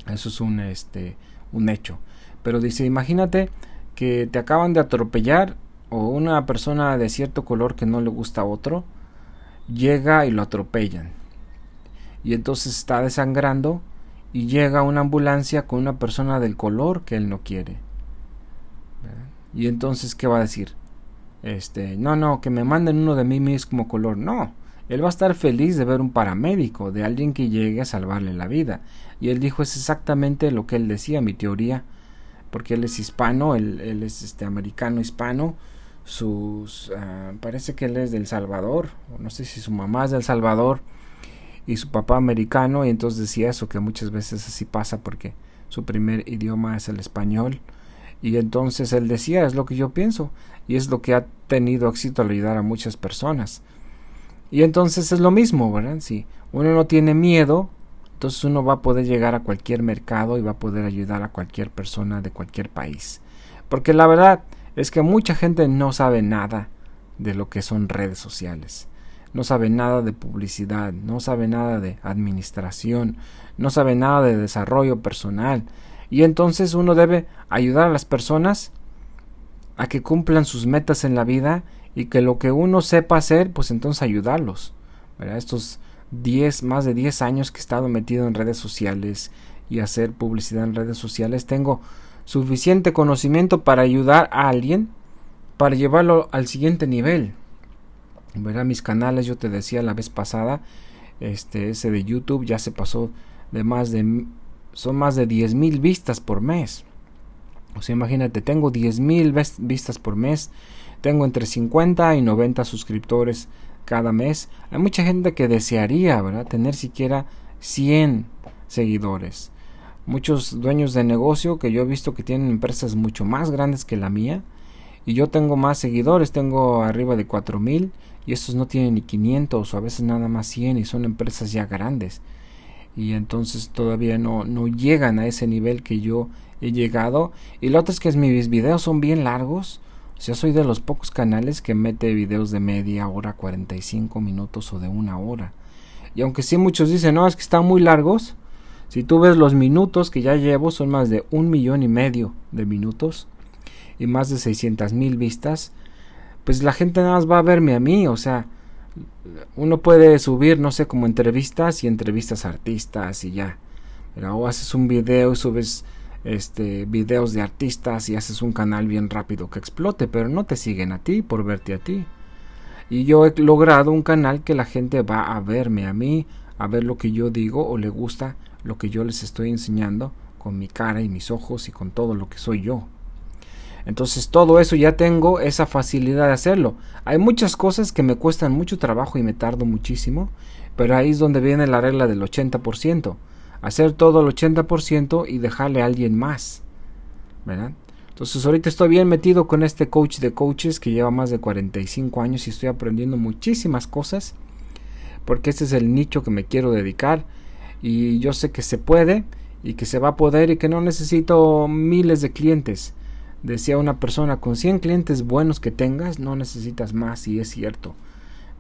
eso es un este un hecho. Pero dice imagínate que te acaban de atropellar o una persona de cierto color que no le gusta a otro llega y lo atropellan y entonces está desangrando y llega una ambulancia con una persona del color que él no quiere. Y entonces qué va a decir este no no que me manden uno de mí mismo color no él va a estar feliz de ver un paramédico, de alguien que llegue a salvarle la vida. Y él dijo es exactamente lo que él decía, mi teoría porque él es hispano, él, es este americano hispano, sus ah, parece que él es del Salvador, no sé si su mamá es del Salvador y su papá americano, y entonces decía eso, que muchas veces así pasa porque su primer idioma es el español. Y entonces él decía, es lo que yo pienso, y es lo que ha tenido éxito al ayudar a muchas personas. Y entonces es lo mismo, ¿verdad? Si uno no tiene miedo, entonces uno va a poder llegar a cualquier mercado y va a poder ayudar a cualquier persona de cualquier país. Porque la verdad es que mucha gente no sabe nada de lo que son redes sociales. No sabe nada de publicidad, no sabe nada de administración, no sabe nada de desarrollo personal. Y entonces uno debe ayudar a las personas a que cumplan sus metas en la vida y que lo que uno sepa hacer, pues entonces ayudarlos. Estos 10, más de 10 años que he estado metido en redes sociales y hacer publicidad en redes sociales, tengo suficiente conocimiento para ayudar a alguien para llevarlo al siguiente nivel. Verá mis canales, yo te decía la vez pasada, este ese de YouTube ya se pasó de más de son más de 10 mil vistas por mes. O sea, imagínate, tengo 10 mil vistas por mes, tengo entre 50 y 90 suscriptores cada mes. Hay mucha gente que desearía, ¿verdad? Tener siquiera 100 seguidores. Muchos dueños de negocio que yo he visto que tienen empresas mucho más grandes que la mía. Y yo tengo más seguidores, tengo arriba de 4000 y estos no tienen ni 500 o a veces nada más 100 y son empresas ya grandes. Y entonces todavía no, no llegan a ese nivel que yo he llegado. Y lo otro es que mis videos son bien largos yo soy de los pocos canales que mete videos de media hora, 45 minutos o de una hora. Y aunque sí muchos dicen, no, es que están muy largos, si tú ves los minutos que ya llevo, son más de un millón y medio de minutos y más de 600 mil vistas, pues la gente nada más va a verme a mí, o sea, uno puede subir, no sé, como entrevistas y entrevistas a artistas y ya. Pero o haces un video y subes este videos de artistas y haces un canal bien rápido que explote, pero no te siguen a ti por verte a ti. Y yo he logrado un canal que la gente va a verme a mí, a ver lo que yo digo o le gusta lo que yo les estoy enseñando con mi cara y mis ojos y con todo lo que soy yo. Entonces todo eso ya tengo esa facilidad de hacerlo. Hay muchas cosas que me cuestan mucho trabajo y me tardo muchísimo, pero ahí es donde viene la regla del 80% hacer todo el 80% y dejarle a alguien más. ¿Verdad? Entonces ahorita estoy bien metido con este coach de coaches que lleva más de 45 años y estoy aprendiendo muchísimas cosas porque este es el nicho que me quiero dedicar y yo sé que se puede y que se va a poder y que no necesito miles de clientes. Decía una persona, con 100 clientes buenos que tengas, no necesitas más y es cierto.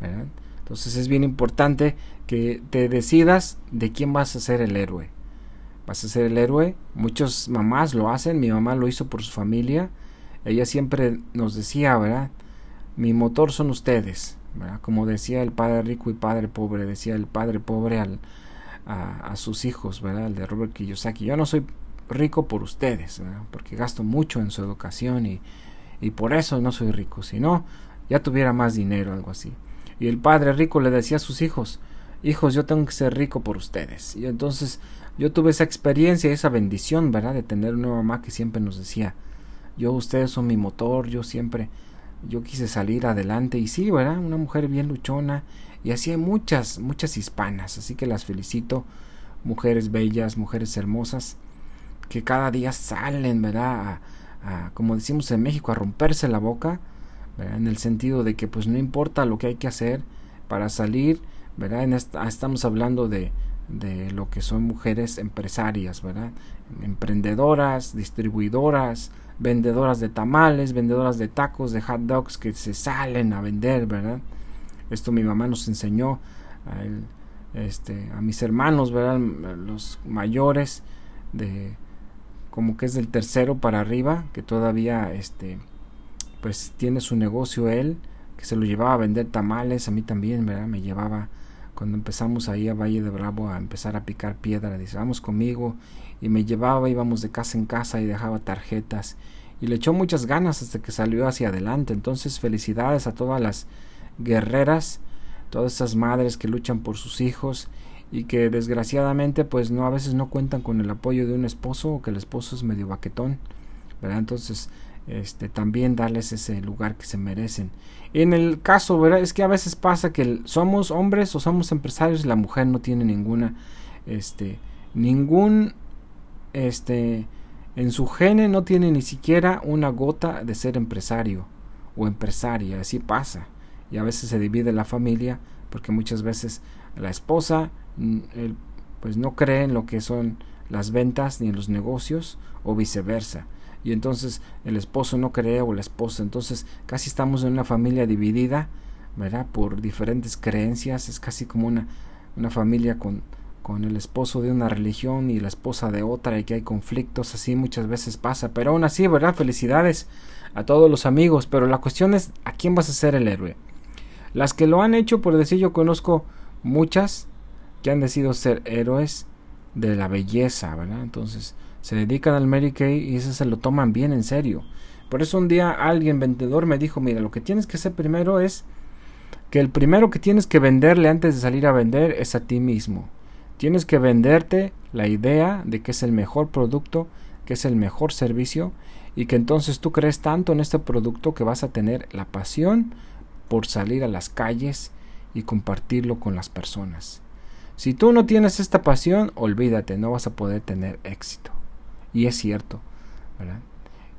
¿verdad? Entonces es bien importante que te decidas de quién vas a ser el héroe. Vas a ser el héroe. Muchas mamás lo hacen. Mi mamá lo hizo por su familia. Ella siempre nos decía, ¿verdad? Mi motor son ustedes. Como decía el padre rico y padre pobre. Decía el padre pobre al, a, sus hijos, ¿verdad? El de Robert Kiyosaki. Yo no soy rico por ustedes, porque gasto mucho en su educación y, y por eso no soy rico. Si no, ya tuviera más dinero, algo así. Y el padre rico le decía a sus hijos, hijos, yo tengo que ser rico por ustedes. Y entonces yo tuve esa experiencia, esa bendición, ¿verdad? De tener una mamá que siempre nos decía, yo, ustedes son mi motor, yo siempre, yo quise salir adelante. Y sí, ¿verdad? Una mujer bien luchona. Y así hay muchas, muchas hispanas. Así que las felicito, mujeres bellas, mujeres hermosas, que cada día salen, ¿verdad? A, como decimos en México, a romperse la boca, ¿verdad? En el sentido de que pues no importa lo que hay que hacer para salir, ¿verdad? En estamos hablando de, de lo que son mujeres empresarias, ¿verdad? Emprendedoras, distribuidoras, vendedoras de tamales, vendedoras de tacos, de hot dogs que se salen a vender, ¿verdad? Esto mi mamá nos enseñó a, este, a mis hermanos, ¿verdad? Los mayores de como que es del tercero para arriba, que todavía este pues tiene su negocio él, que se lo llevaba a vender tamales, a mí también, ¿verdad? Me llevaba cuando empezamos ahí a Valle de Bravo a empezar a picar piedra, dice, vamos conmigo, y me llevaba, íbamos de casa en casa y dejaba tarjetas, y le echó muchas ganas hasta que salió hacia adelante, entonces felicidades a todas las guerreras, todas esas madres que luchan por sus hijos, y que desgraciadamente pues no a veces no cuentan con el apoyo de un esposo o que el esposo es medio baquetón, ¿verdad? Entonces, este también darles ese lugar que se merecen en el caso, ¿verdad? Es que a veces pasa que somos hombres o somos empresarios y la mujer no tiene ninguna, este, ningún, este, en su gene no tiene ni siquiera una gota de ser empresario o empresaria, así pasa. Y a veces se divide la familia porque muchas veces la esposa pues no cree en lo que son las ventas ni en los negocios o viceversa y entonces el esposo no cree o la esposa. Entonces casi estamos en una familia dividida, ¿verdad? Por diferentes creencias. Es casi como una, una familia con, con el esposo de una religión y la esposa de otra y que hay conflictos. Así muchas veces pasa. Pero aún así, ¿verdad? Felicidades a todos los amigos. Pero la cuestión es a quién vas a ser el héroe. Las que lo han hecho, por decir, yo conozco muchas que han decidido ser héroes de la belleza, ¿verdad? Entonces, se dedican al Mary y eso se lo toman bien en serio. Por eso un día alguien vendedor me dijo, mira, lo que tienes que hacer primero es que el primero que tienes que venderle antes de salir a vender es a ti mismo. Tienes que venderte la idea de que es el mejor producto, que es el mejor servicio y que entonces tú crees tanto en este producto que vas a tener la pasión por salir a las calles y compartirlo con las personas. Si tú no tienes esta pasión, olvídate, no vas a poder tener éxito. Y es cierto.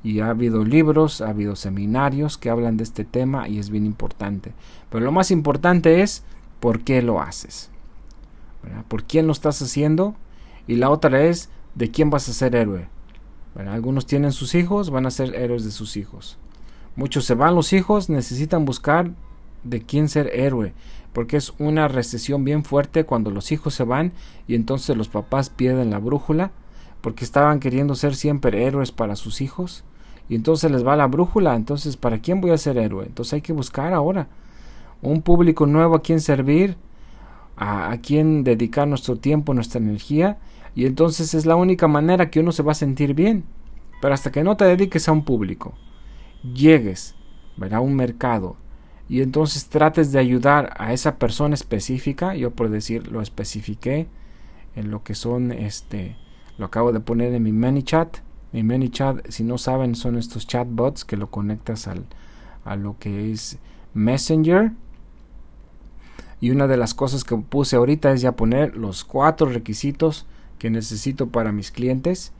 Y ha habido libros, ha habido seminarios que hablan de este tema y es bien importante. Pero lo más importante es por qué lo haces. ¿Por quién lo estás haciendo? Y la otra es de quién vas a ser héroe. Algunos tienen sus hijos, van a ser héroes de sus hijos. Muchos se van los hijos, necesitan buscar de quién ser héroe, porque es una recesión bien fuerte cuando los hijos se van y entonces los papás pierden la brújula porque estaban queriendo ser siempre héroes para sus hijos y entonces les va la brújula, entonces ¿para quién voy a ser héroe? Entonces hay que buscar ahora un público nuevo a quien servir, a, a quien dedicar nuestro tiempo, nuestra energía y entonces es la única manera que uno se va a sentir bien. Pero hasta que no te dediques a un público, llegues a un mercado y entonces trates de ayudar a esa persona específica, yo por decir lo especifiqué en lo que son este lo acabo de poner en mi ManyChat. Mi ManyChat, si no saben, son estos chatbots que lo conectas al, a lo que es Messenger. Y una de las cosas que puse ahorita es ya poner los cuatro requisitos que necesito para mis clientes.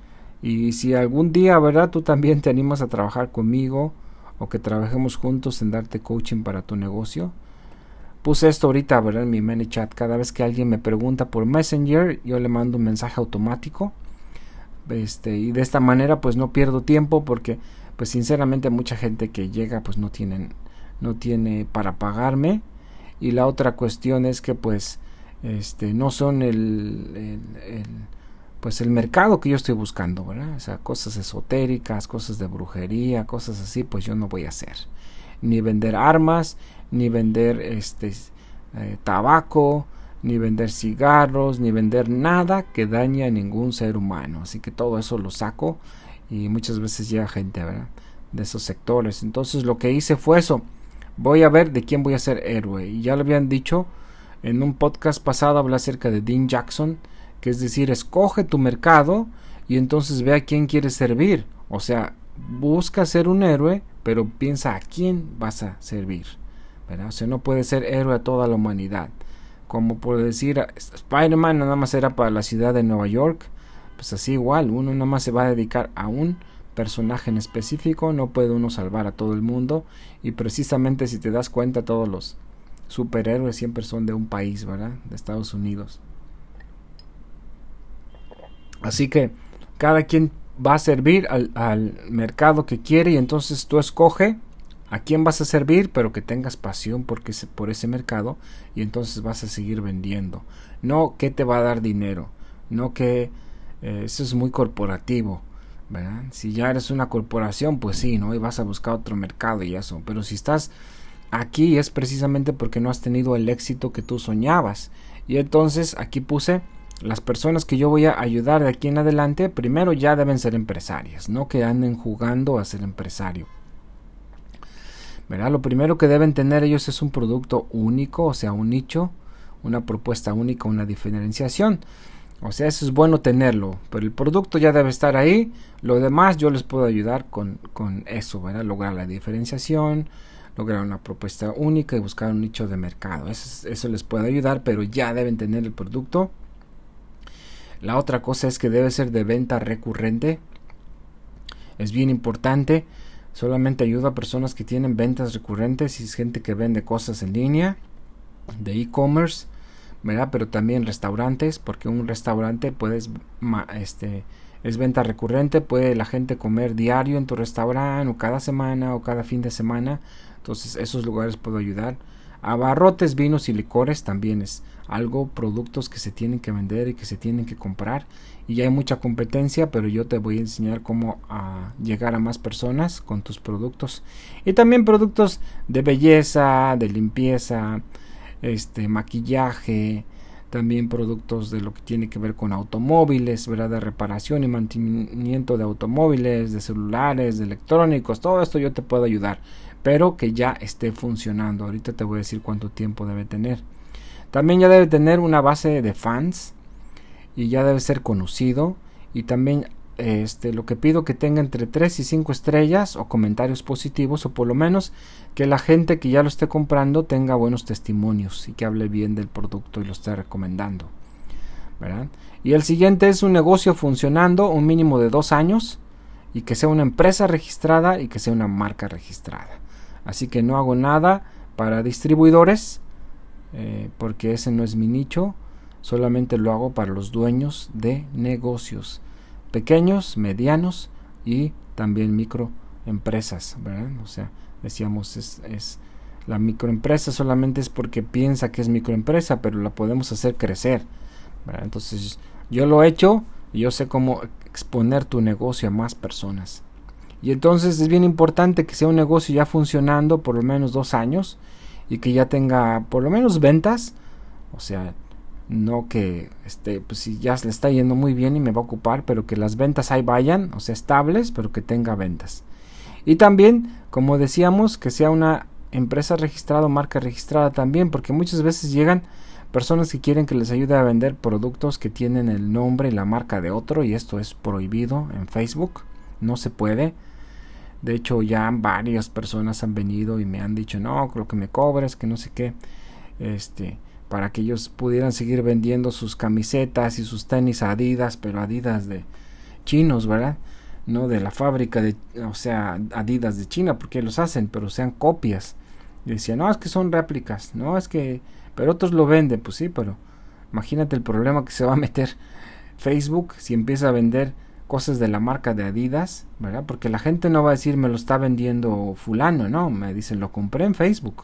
Y si algún día, ¿verdad? Tú también te animas a trabajar conmigo o que trabajemos juntos en darte coaching para tu negocio. Puse esto ahorita, ¿verdad? En mi ManyChat. Cada vez que alguien me pregunta por Messenger, yo le mando un mensaje automático este, y de esta manera pues no pierdo tiempo porque pues sinceramente mucha gente que llega pues no tienen no tiene para pagarme y la otra cuestión es que pues este no son el, pues el mercado que yo estoy buscando verdad o sea cosas esotéricas cosas de brujería cosas así pues yo no voy a hacer ni vender armas ni vender este eh, tabaco ni vender cigarros, ni vender nada que dañe a ningún ser humano. Así que todo eso lo saco y muchas veces llega gente ¿verdad? de esos sectores. Entonces lo que hice fue eso. Voy a ver de quién voy a ser héroe. Y ya lo habían dicho En un podcast pasado hablé acerca de Dean Jackson, que es decir, escoge tu mercado y entonces ve a quién quieres servir. O sea, busca ser un héroe, pero piensa a quién vas a servir. O sea, no puede ser héroe a toda la humanidad. Como por decir, Spider-Man nada más era para la ciudad de Nueva York. Pues así igual, uno nada más se va a dedicar a un personaje en específico, no puede uno salvar a todo el mundo. Y precisamente si te das cuenta, todos los superhéroes siempre son de un país, ¿verdad? De Estados Unidos. Así que cada quien va a servir al, mercado que quiere y entonces tú escoge a quién vas a servir, pero que tengas pasión porque, por ese mercado y entonces vas a seguir vendiendo. No que te va a dar dinero, no que eh, eso es muy corporativo. ¿verdad? Si ya eres una corporación, pues sí, ¿no? Y vas a buscar otro mercado y eso. Pero si estás aquí es precisamente porque no has tenido el éxito que tú soñabas. Y entonces aquí puse las personas que yo voy a ayudar de aquí en adelante, primero ya deben ser empresarias, no que anden jugando a ser empresario. Lo primero que deben tener ellos es un producto único, o sea, un nicho, una propuesta única, una diferenciación. O sea, eso es bueno tenerlo, pero el producto ya debe estar ahí. Lo demás yo les puedo ayudar con, con eso, ¿verdad? Lograr la diferenciación, lograr una propuesta única y buscar un nicho de mercado. Eso, eso les puede ayudar, pero ya deben tener el producto. La otra cosa es que debe ser de venta recurrente. Es bien importante Solamente ayuda a personas que tienen ventas recurrentes y es gente que vende cosas en línea, de e-commerce, ¿verdad? Pero también restaurantes, porque un restaurante puedes, este, es venta recurrente, puede la gente comer diario en tu restaurante o cada semana o cada fin de semana. Entonces esos lugares puedo ayudar. Abarrotes, vinos y licores también es algo, productos que se tienen que vender y que se tienen que comprar. Y ya hay mucha competencia, pero yo te voy a enseñar cómo llegar a más personas con tus productos. Y también productos de belleza, de limpieza, este maquillaje, también productos de lo que tiene que ver con automóviles, ¿verdad? De reparación y mantenimiento de automóviles, de celulares, de electrónicos, todo esto yo te puedo ayudar pero que ya esté funcionando. Ahorita te voy a decir cuánto tiempo debe tener. También ya debe tener una base de fans y ya debe ser conocido y también este lo que pido que tenga entre 3 y 5 estrellas o comentarios positivos o por lo menos que la gente que ya lo esté comprando tenga buenos testimonios y que hable bien del producto y lo esté recomendando. ¿verdad? Y el siguiente es un negocio funcionando un mínimo de dos años y que sea una empresa registrada y que sea una marca registrada. Así que no hago nada para distribuidores eh, porque ese no es mi nicho. Solamente lo hago para los dueños de negocios pequeños, medianos y también microempresas. O sea, decíamos es, es la microempresa solamente es porque piensa que es microempresa, pero la podemos hacer crecer. Entonces yo lo he hecho y yo sé cómo exponer tu negocio a más personas. Y entonces es bien importante que sea un negocio ya funcionando por lo menos dos años y que ya tenga por lo menos ventas. O sea, no que este, pues si ya le está yendo muy bien y me va a ocupar, pero que las ventas ahí vayan, o sea, estables, pero que tenga ventas. Y también, como decíamos, que sea una empresa registrada o marca registrada también, porque muchas veces llegan personas que quieren que les ayude a vender productos que tienen el nombre y la marca de otro y esto es prohibido en Facebook, no se puede. De hecho, ya varias personas han venido y me han dicho, no, lo que me cobres, que no sé qué, este, para que ellos pudieran seguir vendiendo sus camisetas y sus tenis Adidas, pero Adidas de chinos, ¿verdad? No de la fábrica de, o sea, Adidas de China, porque los hacen, pero sean copias. Y decía, no, es que son réplicas, no, es que, pero otros lo venden, pues sí, pero imagínate el problema que se va a meter Facebook si empieza a vender cosas de la marca de Adidas, ¿verdad? Porque la gente no va a decir me lo está vendiendo fulano, no, me dicen lo compré en Facebook.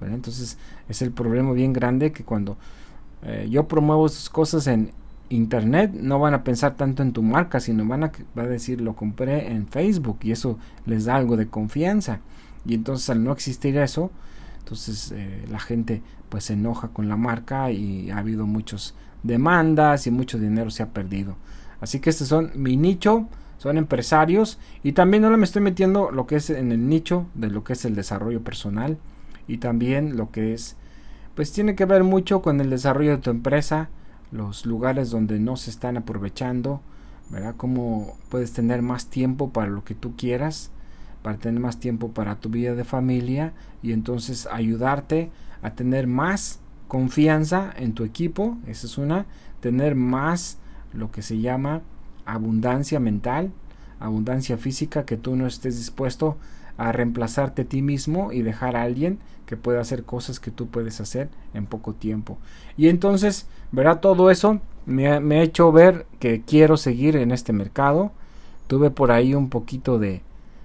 Entonces es el problema bien grande que cuando eh, yo promuevo esas cosas en internet no van a pensar tanto en tu marca, sino van a, va a decir lo compré en Facebook y eso les da algo de confianza. Y entonces al no existir eso, entonces eh, la gente pues se enoja con la marca y ha habido muchas demandas y mucho dinero se ha perdido. Así que estos son mi nicho, son empresarios y también ahora me estoy metiendo lo que es en el nicho de lo que es el desarrollo personal y también lo que es pues tiene que ver mucho con el desarrollo de tu empresa, los lugares donde no se están aprovechando, ¿verdad? Cómo puedes tener más tiempo para lo que tú quieras, para tener más tiempo para tu vida de familia y entonces ayudarte a tener más confianza en tu equipo, esa es una, tener más lo que se llama abundancia mental, abundancia física, que tú no estés dispuesto a reemplazarte a ti mismo y dejar a alguien que pueda hacer cosas que tú puedes hacer en poco tiempo. Y entonces, verá, todo eso me, me ha hecho ver que quiero seguir en este mercado. Tuve por ahí un poquito de,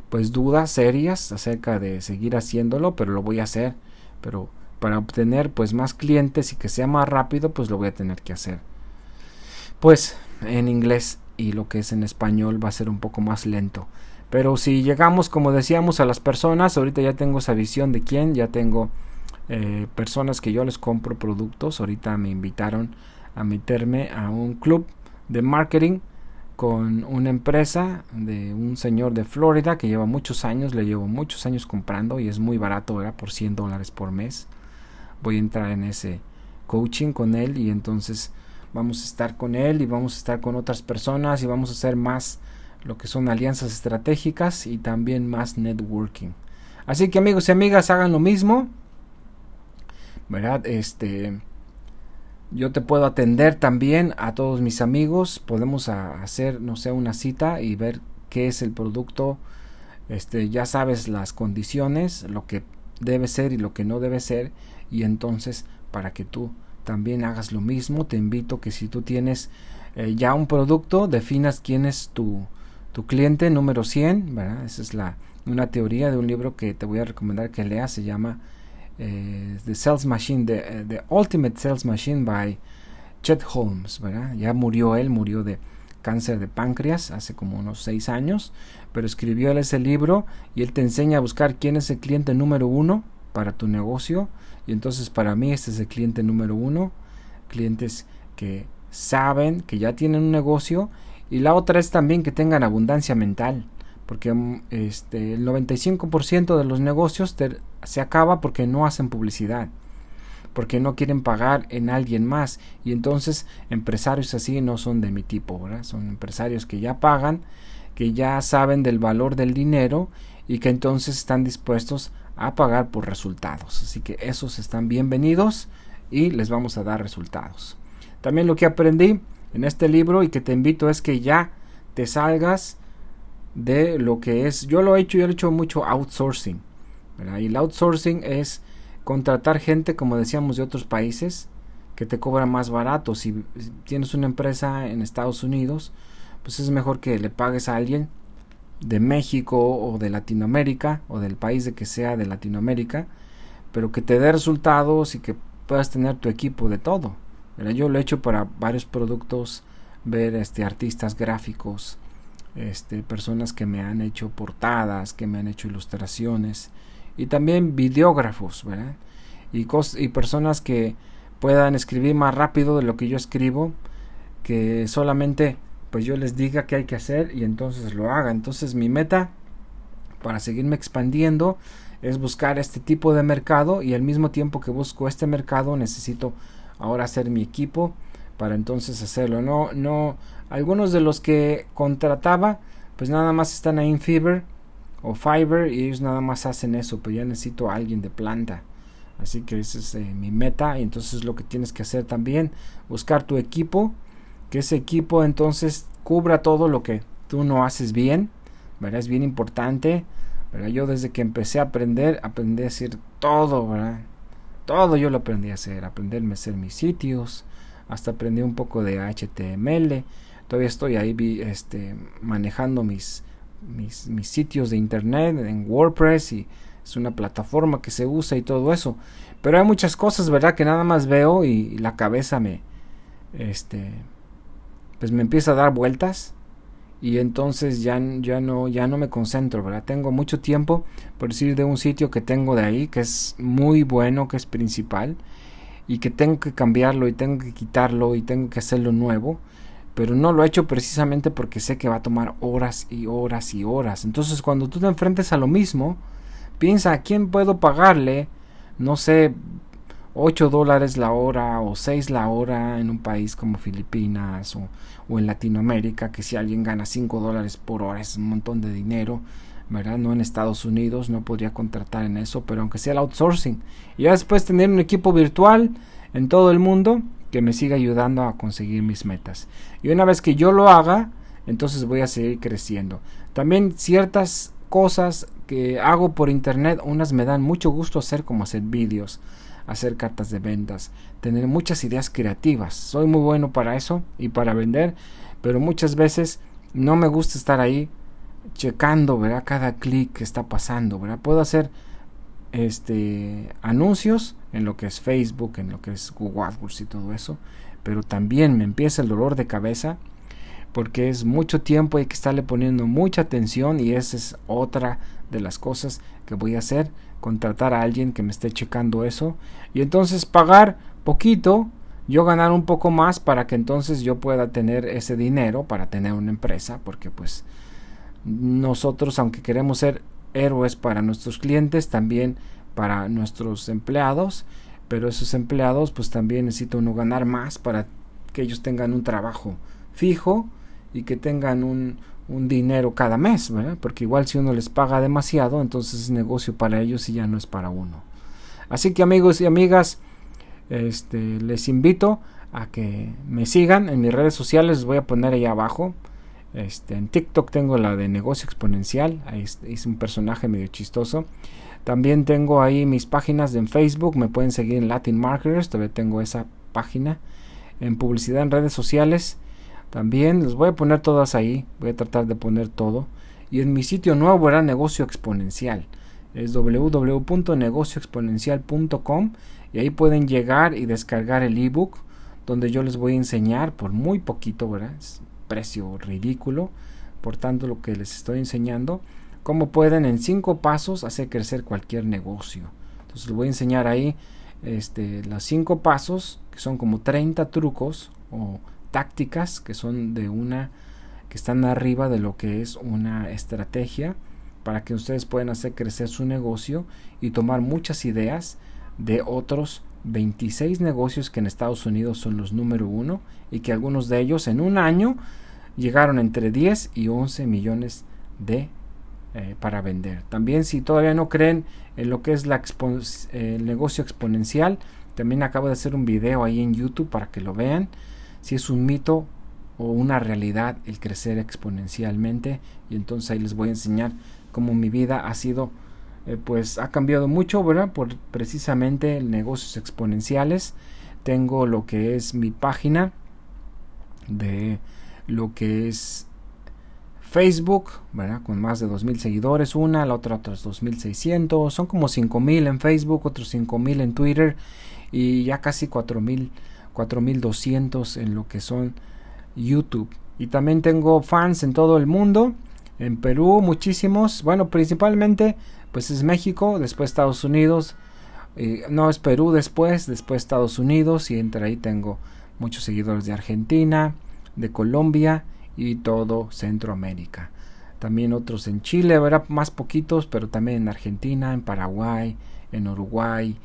pues, dudas serias acerca de seguir haciéndolo, pero lo voy a hacer. Pero para obtener, pues, más clientes y que sea más rápido, pues lo voy a tener que hacer. Pues, en inglés y lo que es en español va a ser un poco más lento. Pero si llegamos, como decíamos, a las personas, ahorita ya tengo esa visión de quién, ya tengo eh, personas que yo les compro productos. Ahorita me invitaron a meterme a un club de marketing con una empresa de un señor de Florida que lleva muchos años, le llevo muchos años comprando y es muy barato, era por 100 dólares por mes. Voy a entrar en ese coaching con él y entonces vamos a estar con él y vamos a estar con otras personas y vamos a hacer más lo que son alianzas estratégicas y también más networking. Así que amigos y amigas, hagan lo mismo. ¿Verdad? Este yo te puedo atender también a todos mis amigos, podemos hacer no sé una cita y ver qué es el producto. Este, ya sabes las condiciones, lo que debe ser y lo que no debe ser y entonces para que tú también hagas lo mismo. Te invito que si tú tienes eh, ya un producto, definas quién es tu, tu cliente número 100. ¿verdad? Esa es la, una teoría de un libro que te voy a recomendar que leas. Se llama eh, The Sales Machine, the, the, Ultimate Sales Machine by Chet Holmes. Ya murió él, murió de cáncer de páncreas hace como unos 6 años. Pero escribió él ese libro y él te enseña a buscar quién es el cliente número uno para tu negocio y entonces para mí este es el cliente número uno, clientes que saben que ya tienen un negocio y la otra es también que tengan abundancia mental, porque mm, este, el 95% de los negocios se acaba porque no hacen publicidad, porque no quieren pagar en alguien más. Y entonces empresarios así no son de mi tipo, son empresarios que ya pagan, que ya saben del valor del dinero y que entonces están dispuestos a pagar por resultados. Así que esos están bienvenidos y les vamos a dar resultados. También lo que aprendí en este libro y que te invito es que ya te salgas de lo que es, yo lo he hecho, yo he hecho mucho outsourcing. Y el outsourcing es contratar gente, como decíamos, de otros países que te cobra más barato. Si tienes una empresa en Estados Unidos, pues es mejor que le pagues a alguien de México o de Latinoamérica o del país de que sea de Latinoamérica, pero que te dé resultados y que puedas tener tu equipo de todo. Yo lo he hecho para varios productos, ver este artistas gráficos, este personas que me han hecho portadas, que me han hecho ilustraciones y también videógrafos, Y, y personas que puedan escribir más rápido de lo que yo escribo, que solamente pues yo les diga qué hay que hacer y entonces lo haga. Entonces mi meta para seguirme expandiendo es buscar este tipo de mercado y al mismo tiempo que busco este mercado necesito ahora hacer mi equipo para entonces hacerlo. No, no, algunos de los que contrataba pues nada más están ahí en Fiverr o Fiverr y ellos nada más hacen eso, pero ya necesito a alguien de planta. Así que esa es eh, mi meta y entonces lo que tienes que hacer también, buscar tu equipo que ese equipo entonces cubra todo lo que tú no haces bien, ¿verdad? Es bien importante, ¿verdad? Yo desde que empecé a aprender, aprendí a hacer todo, ¿verdad? Todo yo lo aprendí a hacer, aprenderme a hacer mis sitios, hasta aprendí un poco de HTML, todavía estoy ahí este, manejando mis, mis, mis sitios de internet en WordPress y es una plataforma que se usa y todo eso. Pero hay muchas cosas, ¿verdad? Que nada más veo y la cabeza me, este, pues me empieza a dar vueltas y entonces ya, ya, no, ya no me concentro, ¿verdad? Tengo mucho tiempo, por decir, de un sitio que tengo de ahí, que es muy bueno, que es principal, y que tengo que cambiarlo y tengo que quitarlo y tengo que hacerlo nuevo, pero no lo he hecho precisamente porque sé que va a tomar horas y horas y horas. Entonces cuando tú te enfrentes a lo mismo, piensa a quién puedo pagarle, no sé, 8 dólares la hora o 6 la hora en un país como Filipinas o, en Latinoamérica, que si alguien gana 5 dólares por hora es un montón de dinero, ¿verdad? No en Estados Unidos, no podría contratar en eso, pero aunque sea el outsourcing. Y ya después tener un equipo virtual en todo el mundo que me siga ayudando a conseguir mis metas. Y una vez que yo lo haga, entonces voy a seguir creciendo. También ciertas cosas que hago por internet, unas me dan mucho gusto hacer como hacer vídeos hacer cartas de ventas, tener muchas ideas creativas. Soy muy bueno para eso y para vender, pero muchas veces no me gusta estar ahí checando, ¿verdad? Cada clic que está pasando, ¿verdad? Puedo hacer este anuncios en lo que es Facebook, en lo que es Google AdWords y todo eso, pero también me empieza el dolor de cabeza porque es mucho tiempo hay que estarle poniendo mucha atención y esa es otra de las cosas que voy a hacer contratar a alguien que me esté checando eso. Y entonces pagar poquito, yo ganar un poco más para que entonces yo pueda tener ese dinero para tener una empresa, porque pues nosotros aunque queremos ser héroes para nuestros clientes, también para nuestros empleados, pero esos empleados pues también necesita uno ganar más para que ellos tengan un trabajo fijo y que tengan un, un dinero cada mes, ¿verdad? Porque igual si uno les paga demasiado, entonces es negocio para ellos y ya no es para uno. Así que amigos y amigas, este, les invito a que me sigan en mis redes sociales, les voy a poner ahí abajo. Este, en TikTok tengo la de negocio exponencial, ahí es un personaje medio chistoso. También tengo ahí mis páginas en Facebook, me pueden seguir en Latin Marketers, todavía tengo esa página. En publicidad en redes sociales, también les voy a poner todas ahí, voy a tratar de poner todo. Y en mi sitio nuevo era negocio exponencial. Es www.negocioexponencial.com y ahí pueden llegar y descargar el ebook donde yo les voy a enseñar por muy poquito, ¿verdad? Es precio ridículo, por tanto lo que les estoy enseñando, cómo pueden en cinco pasos hacer crecer cualquier negocio. Entonces les voy a enseñar ahí este, los cinco pasos, que son como 30 trucos o tácticas que son de una que están arriba de lo que es una estrategia para que ustedes puedan hacer crecer su negocio y tomar muchas ideas de otros 26 negocios que en Estados Unidos son los número uno y que algunos de ellos en un año llegaron entre 10 y 11 millones de eh, para vender. También si todavía no creen en lo que es la el negocio exponencial, también acabo de hacer un video ahí en YouTube para que lo vean si es un mito o una realidad el crecer exponencialmente y entonces ahí les voy a enseñar cómo mi vida ha sido eh, pues ha cambiado mucho verdad por precisamente negocios exponenciales. Tengo lo que es mi página de lo que es Facebook, ¿verdad? Con más de 2.000 seguidores, una, la otra otros 2.600, son como 5.000 en Facebook, otros 5.000 en Twitter y ya casi 4.000 4200 en lo que son YouTube. Y también tengo fans en todo el mundo. En Perú muchísimos. Bueno, principalmente pues es México, después Estados Unidos. Eh, no es Perú después, después Estados Unidos. Y entre ahí tengo muchos seguidores de Argentina, de Colombia y todo Centroamérica. También otros en Chile, verá más poquitos, pero también en Argentina, en Paraguay, en Uruguay,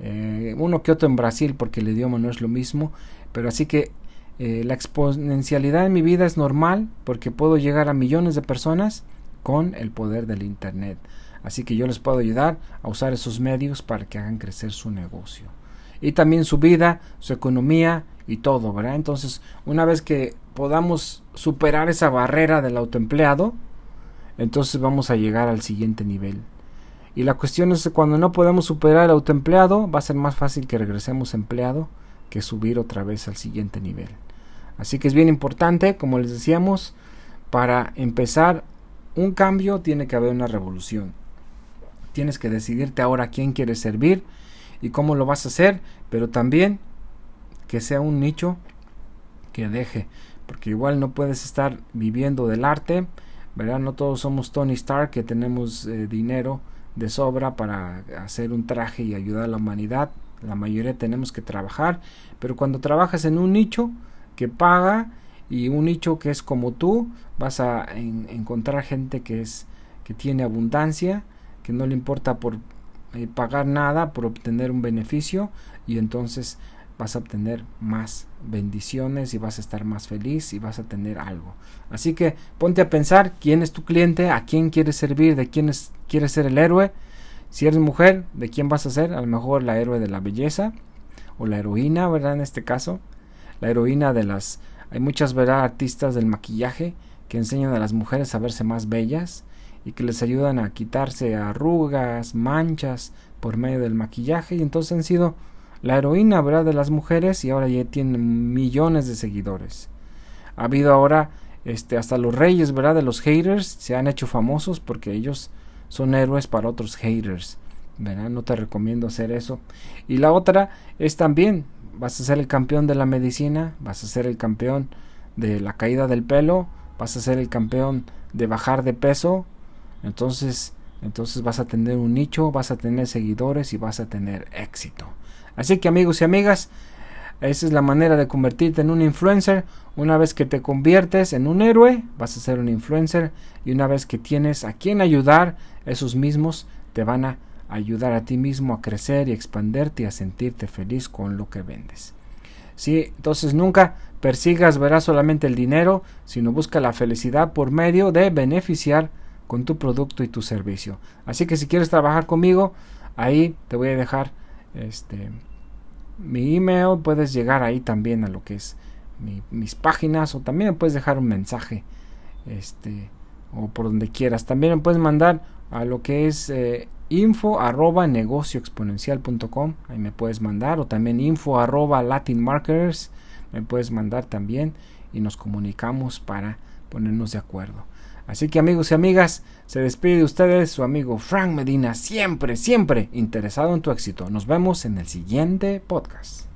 eh, uno que otro en Brasil porque el idioma no es lo mismo, pero así que eh, la exponencialidad en mi vida es normal porque puedo llegar a millones de personas con el poder del Internet. Así que yo les puedo ayudar a usar esos medios para que hagan crecer su negocio. Y también su vida, su economía y todo, ¿verdad? Entonces, una vez que podamos superar esa barrera del autoempleado, entonces vamos a llegar al siguiente nivel. Y la cuestión es que cuando no podemos superar el autoempleado, va a ser más fácil que regresemos empleado que subir otra vez al siguiente nivel. Así que es bien importante, como les decíamos, para empezar un cambio tiene que haber una revolución. Tienes que decidirte ahora quién quieres servir y cómo lo vas a hacer, pero también que sea un nicho que deje, porque igual no puedes estar viviendo del arte, ¿verdad? No todos somos Tony Stark que tenemos eh, dinero de sobra para hacer un traje y ayudar a la humanidad. La mayoría tenemos que trabajar, pero cuando trabajas en un nicho que paga y un nicho que es como tú, vas a encontrar gente que es que tiene abundancia, que no le importa por eh, pagar nada por obtener un beneficio y entonces vas a obtener más bendiciones y vas a estar más feliz y vas a tener algo. Así que ponte a pensar quién es tu cliente, a quién quieres servir, de quién es, quieres ser el héroe. Si eres mujer, ¿de quién vas a ser? A lo mejor la héroe de la belleza o la heroína, ¿verdad? En este caso, la heroína de las... Hay muchas, ¿verdad? Artistas del maquillaje que enseñan a las mujeres a verse más bellas y que les ayudan a quitarse arrugas, manchas por medio del maquillaje y entonces han sido la heroína, ¿verdad? De las mujeres y ahora ya tienen millones de seguidores. Ha habido ahora este, hasta los reyes, ¿verdad? De los haters se han hecho famosos porque ellos son héroes para otros haters. ¿verdad? No te recomiendo hacer eso. Y la otra es también, vas a ser el campeón de la medicina, vas a ser el campeón de la caída del pelo, vas a ser el campeón de bajar de peso. Entonces, entonces vas a tener un nicho, vas a tener seguidores y vas a tener éxito. Así que amigos y amigas, esa es la manera de convertirte en un influencer. Una vez que te conviertes en un héroe, vas a ser un influencer. Y una vez que tienes a quien ayudar, esos mismos te van a ayudar a ti mismo a crecer y expanderte y a sentirte feliz con lo que vendes. Sí, entonces nunca persigas, verás solamente el dinero, sino busca la felicidad por medio de beneficiar con tu producto y tu servicio. Así que si quieres trabajar conmigo, ahí te voy a dejar este mi email, puedes llegar ahí también a lo que es mis páginas o también puedes dejar un mensaje este o por donde quieras. También me puedes mandar a lo que es eh, info arroba negocioexponencial.com ahí me puedes mandar o también info arroba latinmarketers me puedes mandar también y nos comunicamos para ponernos de acuerdo. Así que amigos y amigas, se despide de ustedes su amigo Frank Medina, siempre, siempre interesado en tu éxito. Nos vemos en el siguiente podcast.